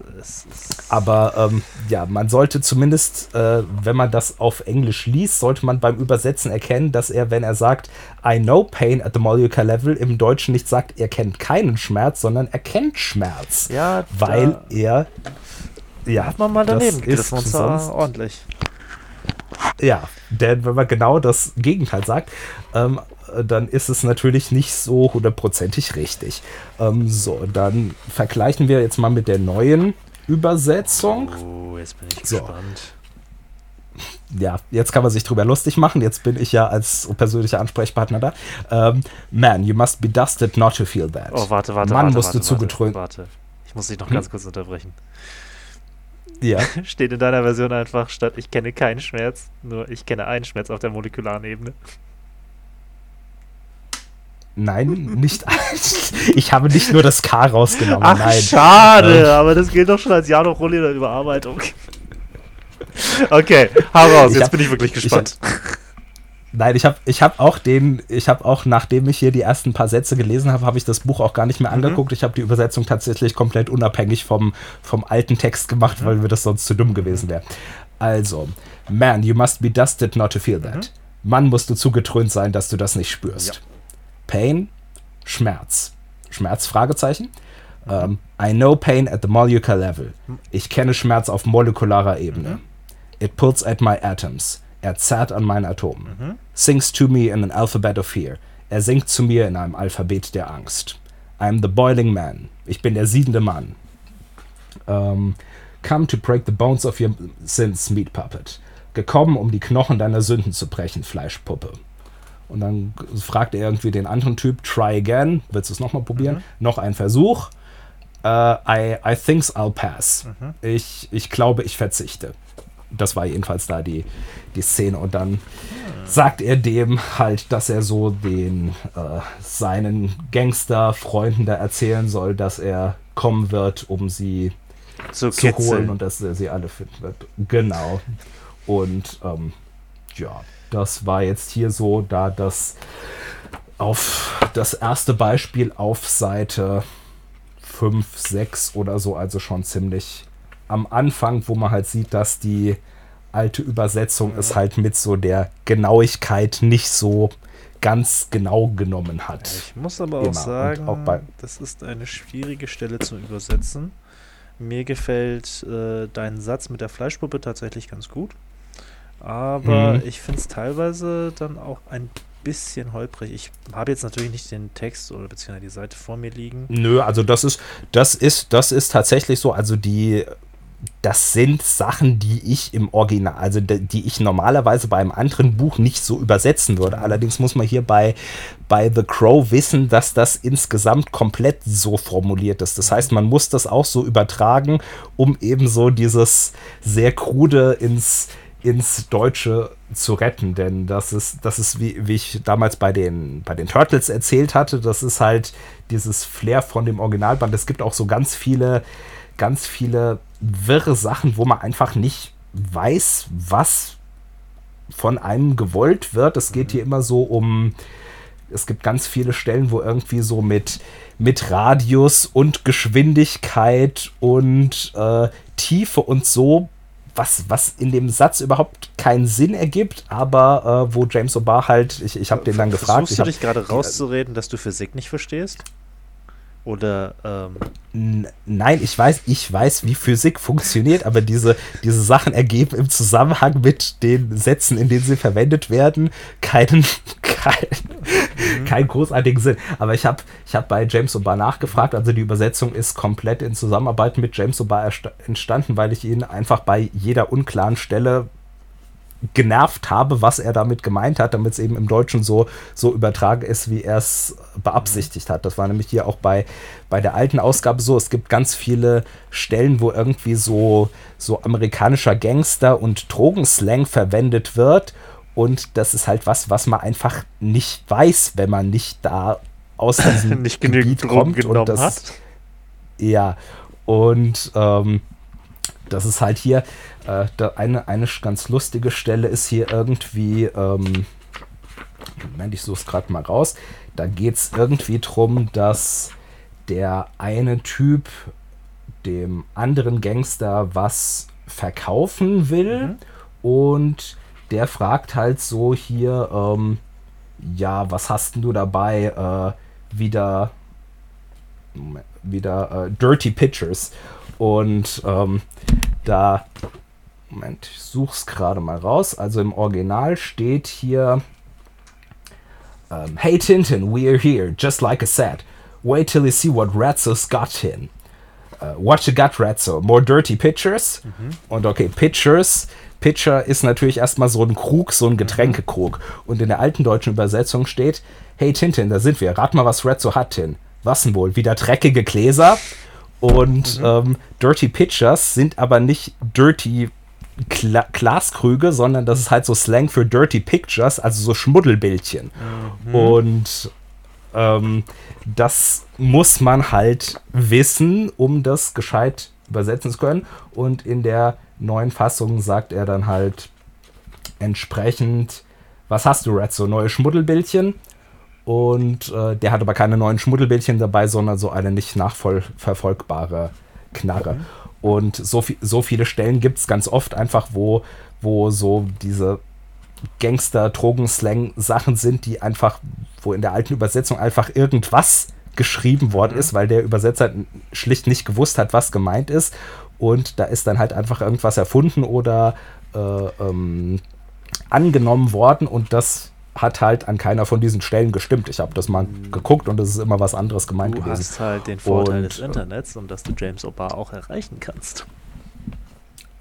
aber ähm, ja, man sollte zumindest, äh, wenn man das auf Englisch liest, sollte man beim Übersetzen erkennen, dass er, wenn er sagt, I know pain at the molecular level, im Deutschen nicht sagt, er kennt keinen Schmerz, sondern er kennt Schmerz. Ja, weil er. Ja, hat man mal daneben. Das, ist das ordentlich. Ja, denn wenn man genau das Gegenteil sagt, ähm, dann ist es natürlich nicht so hundertprozentig richtig. Ähm, so, dann vergleichen wir jetzt mal mit der neuen Übersetzung. Oh, jetzt bin ich so. gespannt. Ja, jetzt kann man sich drüber lustig machen. Jetzt bin ich ja als persönlicher Ansprechpartner da. Ähm, man, you must be dusted not to feel that. Oh, warte, warte, Mann warte, musst warte, du zugetrönt. Warte, ich muss dich noch hm? ganz kurz unterbrechen. Ja. steht in deiner Version einfach statt ich kenne keinen Schmerz, nur ich kenne einen Schmerz auf der molekularen Ebene. Nein, nicht. ich habe nicht nur das K rausgenommen. Ach, nein. schade, Ähm. aber das gilt doch schon als Jano Rolli der Überarbeitung. Okay, hau raus, Ich jetzt hab- bin ich wirklich ich gespannt. Nein, ich habe ich hab auch den, ich habe auch, nachdem ich hier die ersten paar Sätze gelesen habe, habe ich das Buch auch gar nicht mehr Mhm. angeguckt. Ich habe die Übersetzung tatsächlich komplett unabhängig vom, vom alten Text gemacht, Mhm. weil mir das sonst zu dumm gewesen wäre. Also, man, you must be dusted not to feel that. Mann, musst du zugetrönt sein, dass du das nicht spürst. Mhm. Ja. Pain, Schmerz. Schmerz, Fragezeichen. Ähm, I know pain at the molecular level. Ich kenne Schmerz auf molekularer Ebene. It pulls at my atoms. Er zerrt an meinen Atomen. Sings to me in an alphabet of fear. Er singt zu mir in einem Alphabet der Angst. I'm the boiling man. Ich bin der siedende Mann. Ähm, come to break the bones of your sins, meat puppet. Gekommen, um die Knochen deiner Sünden zu brechen, Fleischpuppe. Und dann fragt er irgendwie den anderen Typ, try again, willst du es nochmal probieren? Noch ein Versuch. Äh, I, I thinks I'll pass. Ich, ich glaube, ich verzichte. Das war jedenfalls da die, die Szene. Und dann sagt er dem halt, dass er so den äh, seinen Gangsterfreunden da erzählen soll, dass er kommen wird, um sie Zu zu holen kitzeln. und dass er sie alle finden wird. Genau. Und ähm, ja, das war jetzt hier so, da das auf das erste Beispiel auf Seite 5, 6 oder so, also schon ziemlich am Anfang, wo man halt sieht, dass die alte Übersetzung es halt mit so der Genauigkeit nicht so ganz genau genommen hat. Ich muss aber Immer. auch sagen, Und auch das ist eine schwierige Stelle zu übersetzen. Mir gefällt äh, dein Satz mit der Fleischpuppe tatsächlich ganz gut. Aber Mhm. ich finde es teilweise dann auch ein bisschen holprig. Ich habe jetzt natürlich nicht den Text oder beziehungsweise die Seite vor mir liegen. Nö, also das ist, das ist, das ist tatsächlich so. Also die, das sind Sachen, die ich im Original, also die, ich normalerweise bei einem anderen Buch nicht so übersetzen würde. Allerdings muss man hier bei, bei The Crow wissen, dass das insgesamt komplett so formuliert ist. Das heißt, man muss das auch so übertragen, um eben so dieses sehr krude ins ins Deutsche zu retten, denn das ist, das ist wie, wie ich damals bei den, bei den Turtles erzählt hatte, das ist halt dieses Flair von dem Originalband. Es gibt auch so ganz viele, ganz viele wirre Sachen, wo man einfach nicht weiß, was von einem gewollt wird. Es geht hier immer so um, es gibt ganz viele Stellen, wo irgendwie so mit, mit Radius und Geschwindigkeit und äh, Tiefe und so was, was in dem Satz überhaupt keinen Sinn ergibt, aber äh, wo James O'Barr halt, ich, ich habe den dann gefragt. Versuchst Ich du dich gerade rauszureden, dass du Physik nicht verstehst? Oder, ähm, Nein, ich weiß, ich weiß, wie Physik funktioniert, aber diese, diese Sachen ergeben im Zusammenhang mit den Sätzen, in denen sie verwendet werden, keinen, kein, keinen großartigen Sinn. Aber ich habe ich hab bei James O'Barr nachgefragt, also die Übersetzung ist komplett in Zusammenarbeit mit James O'Barr entstanden, weil ich ihn einfach bei jeder unklaren Stelle genervt habe, was er damit gemeint hat, damit es eben im Deutschen so, so übertragen ist, wie er es beabsichtigt hat. Das war nämlich hier auch bei, bei der alten Ausgabe so. Es gibt ganz viele Stellen, wo irgendwie so, so amerikanischer Gangster und Drogenslang verwendet wird. Und das ist halt was, was man einfach nicht weiß, wenn man nicht da aus diesem nicht genügend Gebiet kommt. Und das, hat. ja, und ähm, das ist halt hier, äh, eine, eine ganz lustige Stelle ist hier irgendwie, ähm, Moment, ich suche es gerade mal raus, da geht es irgendwie drum, dass der eine Typ dem anderen Gangster was verkaufen will und der fragt halt so hier, ähm, ja, was hast denn du dabei? Äh, wieder wieder äh, Dirty Pictures. Und ähm, da, Moment, ich suche es gerade mal raus. Also im Original steht hier: ähm, Hey Tintin, we're here, just like I said. Wait till you see what Ratzo's got in. Uh, what you got, Ratzo? More dirty pictures? Und okay, Pictures. Pitcher ist natürlich erstmal so ein Krug, so ein Getränkekrug. Und in der alten deutschen Übersetzung steht: Hey Tintin, da sind wir. Rat mal, was Ratzo hat, Tin. Was denn wohl? Wieder dreckige Gläser? Und mhm. ähm, Dirty Pictures sind aber nicht Dirty Gla Glaskrüge, sondern das ist halt so Slang für Dirty Pictures, also so Schmuddelbildchen. Mhm. Und ähm, das muss man halt wissen, um das gescheit übersetzen zu können. Und in der neuen Fassung sagt er dann halt entsprechend, was hast du, Red? So neue Schmuddelbildchen. Und äh, der hat aber keine neuen Schmuddelbildchen dabei, sondern so eine nicht nachverfolgbare Knarre. Und so, viel, so viele Stellen gibt es ganz oft einfach, wo, wo so diese Gangster-Drogen-Slang-Sachen sind, die einfach, wo in der alten Übersetzung einfach irgendwas geschrieben worden mhm. ist, weil der Übersetzer schlicht nicht gewusst hat, was gemeint ist. Und da ist dann halt einfach irgendwas erfunden oder äh, ähm, angenommen worden und das hat halt an keiner von diesen Stellen gestimmt. Ich habe das mal mhm. geguckt und es ist immer was anderes gemeint du gewesen. Du hast halt den Vorteil und, des Internets und dass du James O'Barr auch erreichen kannst.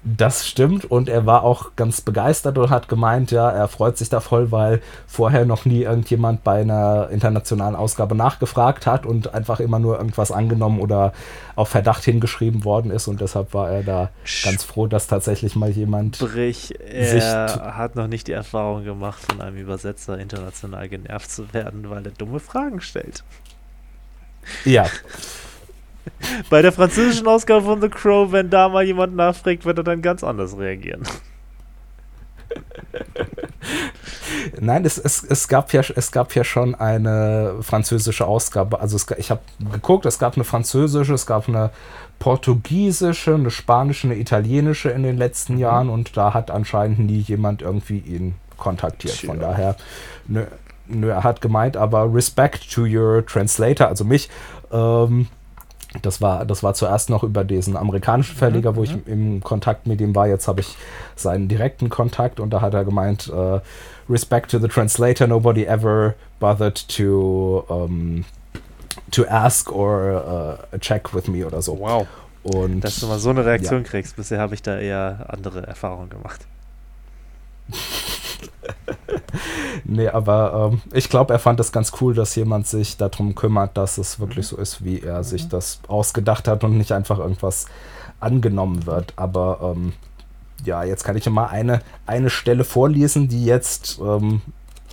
Das stimmt und er war auch ganz begeistert und hat gemeint, ja, er freut sich da voll, weil vorher noch nie irgendjemand bei einer internationalen Ausgabe nachgefragt hat und einfach immer nur irgendwas angenommen oder auf Verdacht hingeschrieben worden ist und deshalb war er da ganz froh, dass tatsächlich mal jemand Sprich, er hat noch nicht die Erfahrung gemacht, von einem Übersetzer international genervt zu werden, weil er dumme Fragen stellt. Ja. Bei der französischen Ausgabe von The Crow, wenn da mal jemand nachfragt, wird er dann ganz anders reagieren. Nein, es, es, es, gab ja, es gab ja schon eine französische Ausgabe. Also es, ich habe geguckt, es gab eine französische, es gab eine portugiesische, eine spanische, eine italienische in den letzten mhm. Jahren und da hat anscheinend nie jemand irgendwie ihn kontaktiert. Von daher, nö, nö, er hat gemeint, aber Respect to your translator, also mich, ähm, das war, das war zuerst noch über diesen amerikanischen mhm, Verleger, mhm. wo ich mhm. im Kontakt mit ihm war. Jetzt habe ich seinen direkten Kontakt und da hat er gemeint, uh, Respect to the translator, nobody ever bothered to, um, to ask or uh, check with me oder so. Wow. Und, Dass du mal so eine Reaktion ja. kriegst. Bisher habe ich da eher andere Erfahrungen gemacht. nee, aber ähm, ich glaube, er fand es ganz cool, dass jemand sich darum kümmert, dass es wirklich mhm. so ist, wie er mhm. sich das ausgedacht hat und nicht einfach irgendwas angenommen wird. Aber ähm, ja, jetzt kann ich mal eine, eine Stelle vorlesen, die jetzt ähm,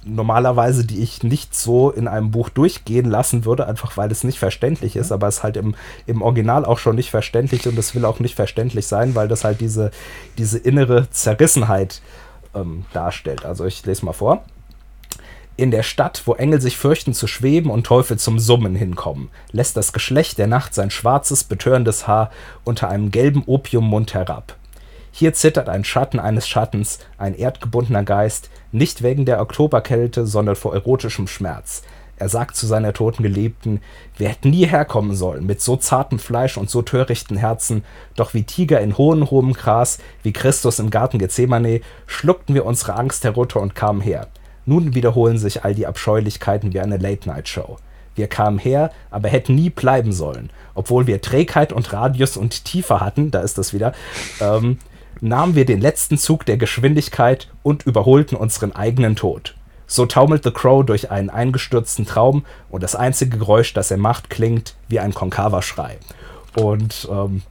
normalerweise, die ich nicht so in einem Buch durchgehen lassen würde, einfach weil es nicht verständlich ist, mhm. aber es ist halt im, im Original auch schon nicht verständlich und es will auch nicht verständlich sein, weil das halt diese, diese innere Zerrissenheit ähm, darstellt. Also ich lese mal vor. In der Stadt, wo Engel sich fürchten zu schweben und Teufel zum Summen hinkommen, lässt das Geschlecht der Nacht sein schwarzes, betörendes Haar unter einem gelben Opiummund herab. Hier zittert ein Schatten eines Schattens, ein erdgebundener Geist, nicht wegen der Oktoberkälte, sondern vor erotischem Schmerz. Er sagt zu seiner toten Geliebten, wir hätten nie herkommen sollen, mit so zartem Fleisch und so törichten Herzen, doch wie Tiger in hohem, hohem Gras, wie Christus im Garten Gethsemane, schluckten wir unsere Angst herunter und kamen her. Nun wiederholen sich all die Abscheulichkeiten wie eine Late-Night-Show. Wir kamen her, aber hätten nie bleiben sollen. Obwohl wir Trägheit und Radius und Tiefe hatten, da ist das wieder, ähm, nahmen wir den letzten Zug der Geschwindigkeit und überholten unseren eigenen Tod. So taumelt The Crow durch einen eingestürzten Traum und das einzige Geräusch, das er macht, klingt wie ein Konkaver-Schrei. Und ähm,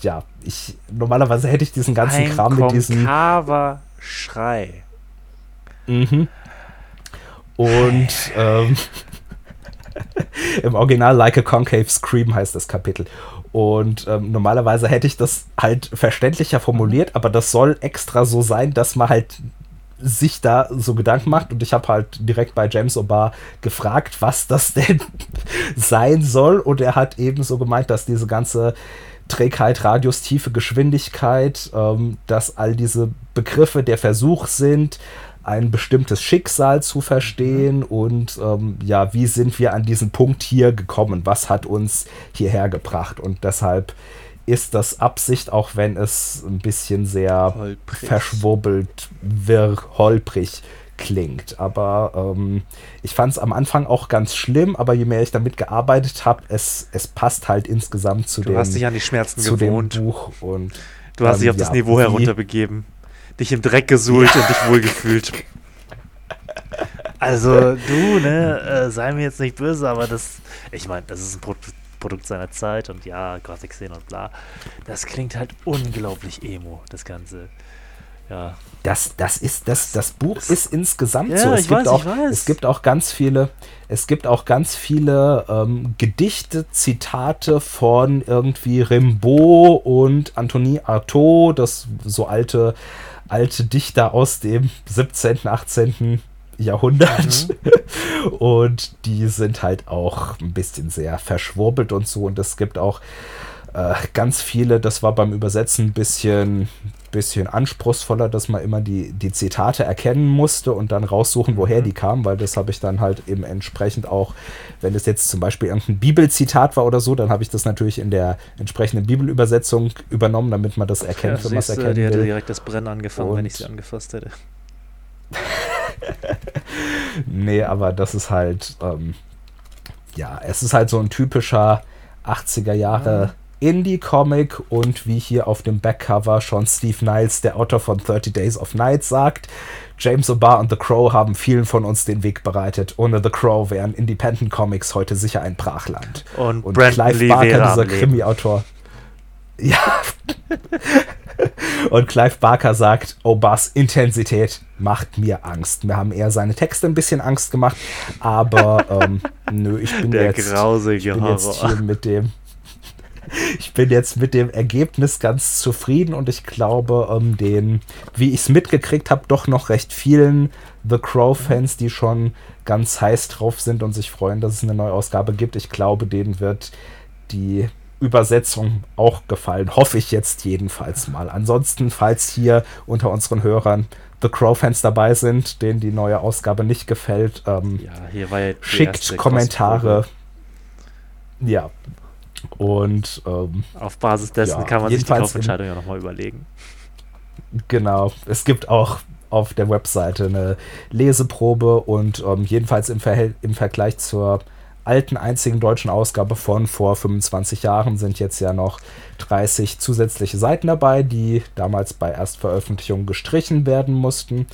ja, ich normalerweise hätte ich diesen ganzen ein Kram mit diesem Konkaver-Schrei. Mhm. Und ähm, im Original Like a Concave Scream heißt das Kapitel. Und ähm, normalerweise hätte ich das halt verständlicher formuliert, aber das soll extra so sein, dass man halt sich da so Gedanken macht. Und ich habe halt direkt bei James O'Barr gefragt, was das denn sein soll. Und er hat eben so gemeint, dass diese ganze Trägheit, Radius, tiefe Geschwindigkeit, ähm, dass all diese Begriffe der Versuch sind, ein bestimmtes Schicksal zu verstehen. Mhm. und ähm, ja, wie sind wir an diesen Punkt hier gekommen, was hat uns hierher gebracht? Und deshalb ist das Absicht, auch wenn es ein bisschen sehr holprig. verschwurbelt, wirr, holprig klingt. Aber ähm, ich fand es am Anfang auch ganz schlimm, aber je mehr ich damit gearbeitet habe, es, es passt halt insgesamt zu du dem, hast dich an die Schmerzen zu gewohnt. dem Buch. Und, du hast ähm, dich auf ja, das Niveau herunterbegeben, dich im Dreck gesuhlt ja. und dich wohlgefühlt. Also du, ne, äh, sei mir jetzt nicht böse, aber das, ich meine, das ist ein Produkt seiner Zeit und ja, Gothic-Szene und bla. Das klingt halt unglaublich emo, das Ganze. Ja. Das, das ist, das, das Buch das ist insgesamt ja, so. Es gibt, weiß, auch, es gibt auch ganz viele, es gibt auch ganz viele ähm, Gedichte, Zitate von irgendwie Rimbaud und Anthony Artaud, das so alte, alte Dichter aus dem 17., 18. Jahrhundert. Mhm. Und die sind halt auch ein bisschen sehr verschwurbelt und so. Und es gibt auch äh, ganz viele, das war beim Übersetzen ein bisschen, bisschen anspruchsvoller, dass man immer die, die Zitate erkennen musste und dann raussuchen, woher mhm. die kamen, weil das habe ich dann halt eben entsprechend auch, wenn es jetzt zum Beispiel irgendein Bibelzitat war oder so, dann habe ich das natürlich in der entsprechenden Bibelübersetzung übernommen, damit man das erkennt, ja, wenn man es erkennt. Die hätte direkt das Brennen angefangen, und wenn ich sie angefasst hätte. nee, aber das ist halt, ähm, ja, es ist halt so ein typischer 80er Jahre ja. Indie-Comic und wie hier auf dem Backcover schon Steve Niles, der Autor von 30 Days of Night, sagt, James O'Barr und The Crow haben vielen von uns den Weg bereitet. Ohne The Crow wären Independent Comics heute sicher ein Brachland. Und, und Clive Lee Barker, dieser Krimi-Autor. Ja. und Clive Barker sagt, O'Barrs Intensität macht mir Angst. Mir haben eher seine Texte ein bisschen Angst gemacht, aber ähm, nö, ich bin, Der jetzt, ich bin jetzt hier mit dem ich bin jetzt mit dem Ergebnis ganz zufrieden und ich glaube, ähm, den, wie ich es mitgekriegt habe, doch noch recht vielen The Crow-Fans, die schon ganz heiß drauf sind und sich freuen, dass es eine neue Ausgabe gibt. Ich glaube, denen wird die Übersetzung auch gefallen. Hoffe ich jetzt jedenfalls mal. Ansonsten, falls hier unter unseren Hörern The Crow-Fans dabei sind, denen die neue Ausgabe nicht gefällt, ähm, ja, ja schickt Kommentare. Ja, und ähm, auf Basis dessen ja, kann man sich die Kaufentscheidung ja nochmal überlegen. Genau. Es gibt auch auf der Webseite eine Leseprobe und ähm, jedenfalls im, Verhält im Vergleich zur alten einzigen deutschen Ausgabe von vor 25 Jahren sind jetzt ja noch 30 zusätzliche Seiten dabei, die damals bei Erstveröffentlichung gestrichen werden mussten,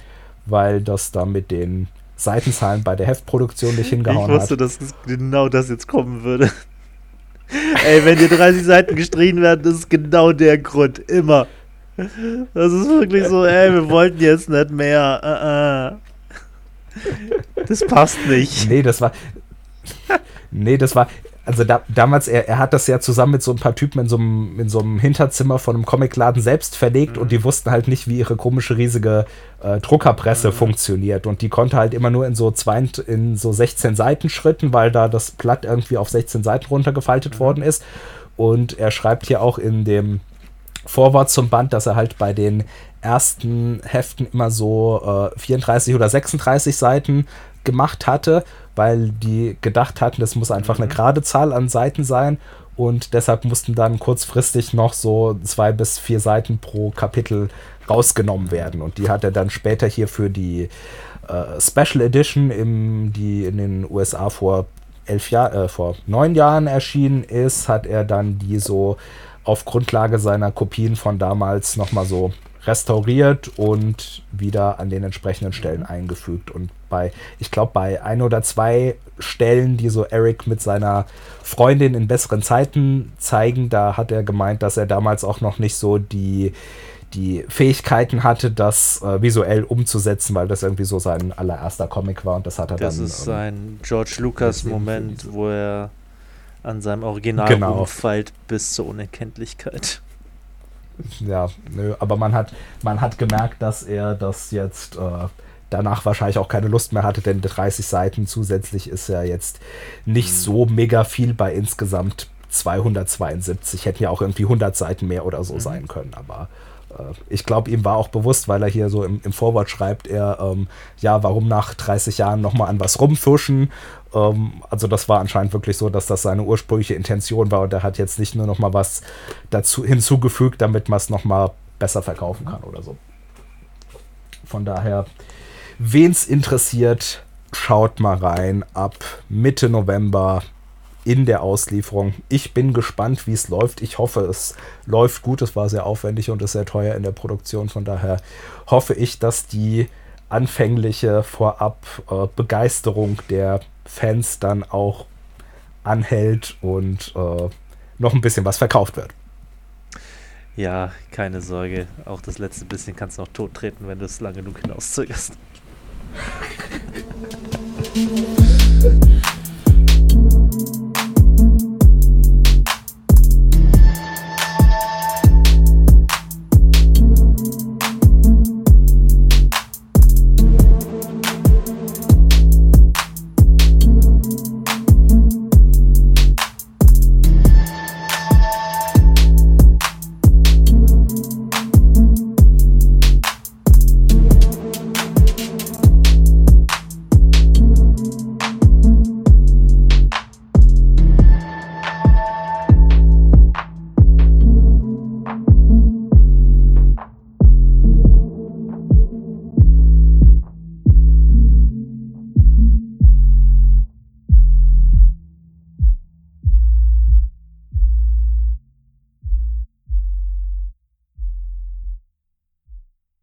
weil das da mit den Seitenzahlen bei der Heftproduktion nicht hingehauen hat. Ich wusste, hat. dass genau das jetzt kommen würde. Ey, wenn dir 30 Seiten gestrichen werden, das ist genau der Grund. Immer. Das ist wirklich so, ey, wir wollten jetzt nicht mehr. Uh -uh. Das passt nicht. Nee, das war. Nee, das war also da, damals, er, er hat das ja zusammen mit so ein paar Typen in so einem, in so einem Hinterzimmer von einem Comicladen selbst verlegt mhm. und die wussten halt nicht, wie ihre komische riesige äh, Druckerpresse mhm. funktioniert. Und die konnte halt immer nur in so zwei, in so 16 Seiten Schritten, weil da das Blatt irgendwie auf 16 Seiten runtergefaltet mhm. worden ist. Und er schreibt hier auch in dem Vorwort zum Band, dass er halt bei den ersten Heften immer so äh, 34 oder 36 Seiten gemacht hatte weil die gedacht hatten, das muss einfach eine mhm. gerade Zahl an Seiten sein und deshalb mussten dann kurzfristig noch so zwei bis vier Seiten pro Kapitel rausgenommen werden und die hat er dann später hier für die äh, Special Edition, im, die in den USA vor elf Jahr, äh, vor neun Jahren erschienen ist, hat er dann die so auf Grundlage seiner Kopien von damals nochmal so restauriert und wieder an den entsprechenden Stellen mhm. eingefügt. Und bei, ich glaube, bei ein oder zwei Stellen, die so Eric mit seiner Freundin in besseren Zeiten zeigen, da hat er gemeint, dass er damals auch noch nicht so die, die Fähigkeiten hatte, das äh, visuell umzusetzen, weil das irgendwie so sein allererster Comic war und das hat er das dann. Das ist ähm, sein George Lucas-Moment, wo er an seinem Original genau. umfällt bis zur Unerkenntlichkeit ja, nö, aber man hat, man hat gemerkt, dass er das jetzt äh, danach wahrscheinlich auch keine Lust mehr hatte, denn 30 Seiten zusätzlich ist ja jetzt nicht mhm. so mega viel bei insgesamt 272. Hätten ja auch irgendwie 100 Seiten mehr oder so mhm. sein können, aber äh, ich glaube, ihm war auch bewusst, weil er hier so im, im Vorwort schreibt, er, ähm, ja, warum nach 30 Jahren nochmal an was rumfuschen? Ähm, also das war anscheinend wirklich so, dass das seine ursprüngliche Intention war und er hat jetzt nicht nur nochmal was dazu hinzugefügt, damit man es nochmal besser verkaufen kann oder so. Von daher, wen es interessiert, schaut mal rein. Ab Mitte November in der Auslieferung. Ich bin gespannt, wie es läuft. Ich hoffe, es läuft gut. Es war sehr aufwendig und ist sehr teuer in der Produktion. Von daher hoffe ich, dass die anfängliche vorab äh, der Fans dann auch anhält und äh, noch ein bisschen was verkauft wird. Ja, keine Sorge. Auch das letzte bisschen kannst du noch tot treten, wenn du es lange genug hinauszögerst.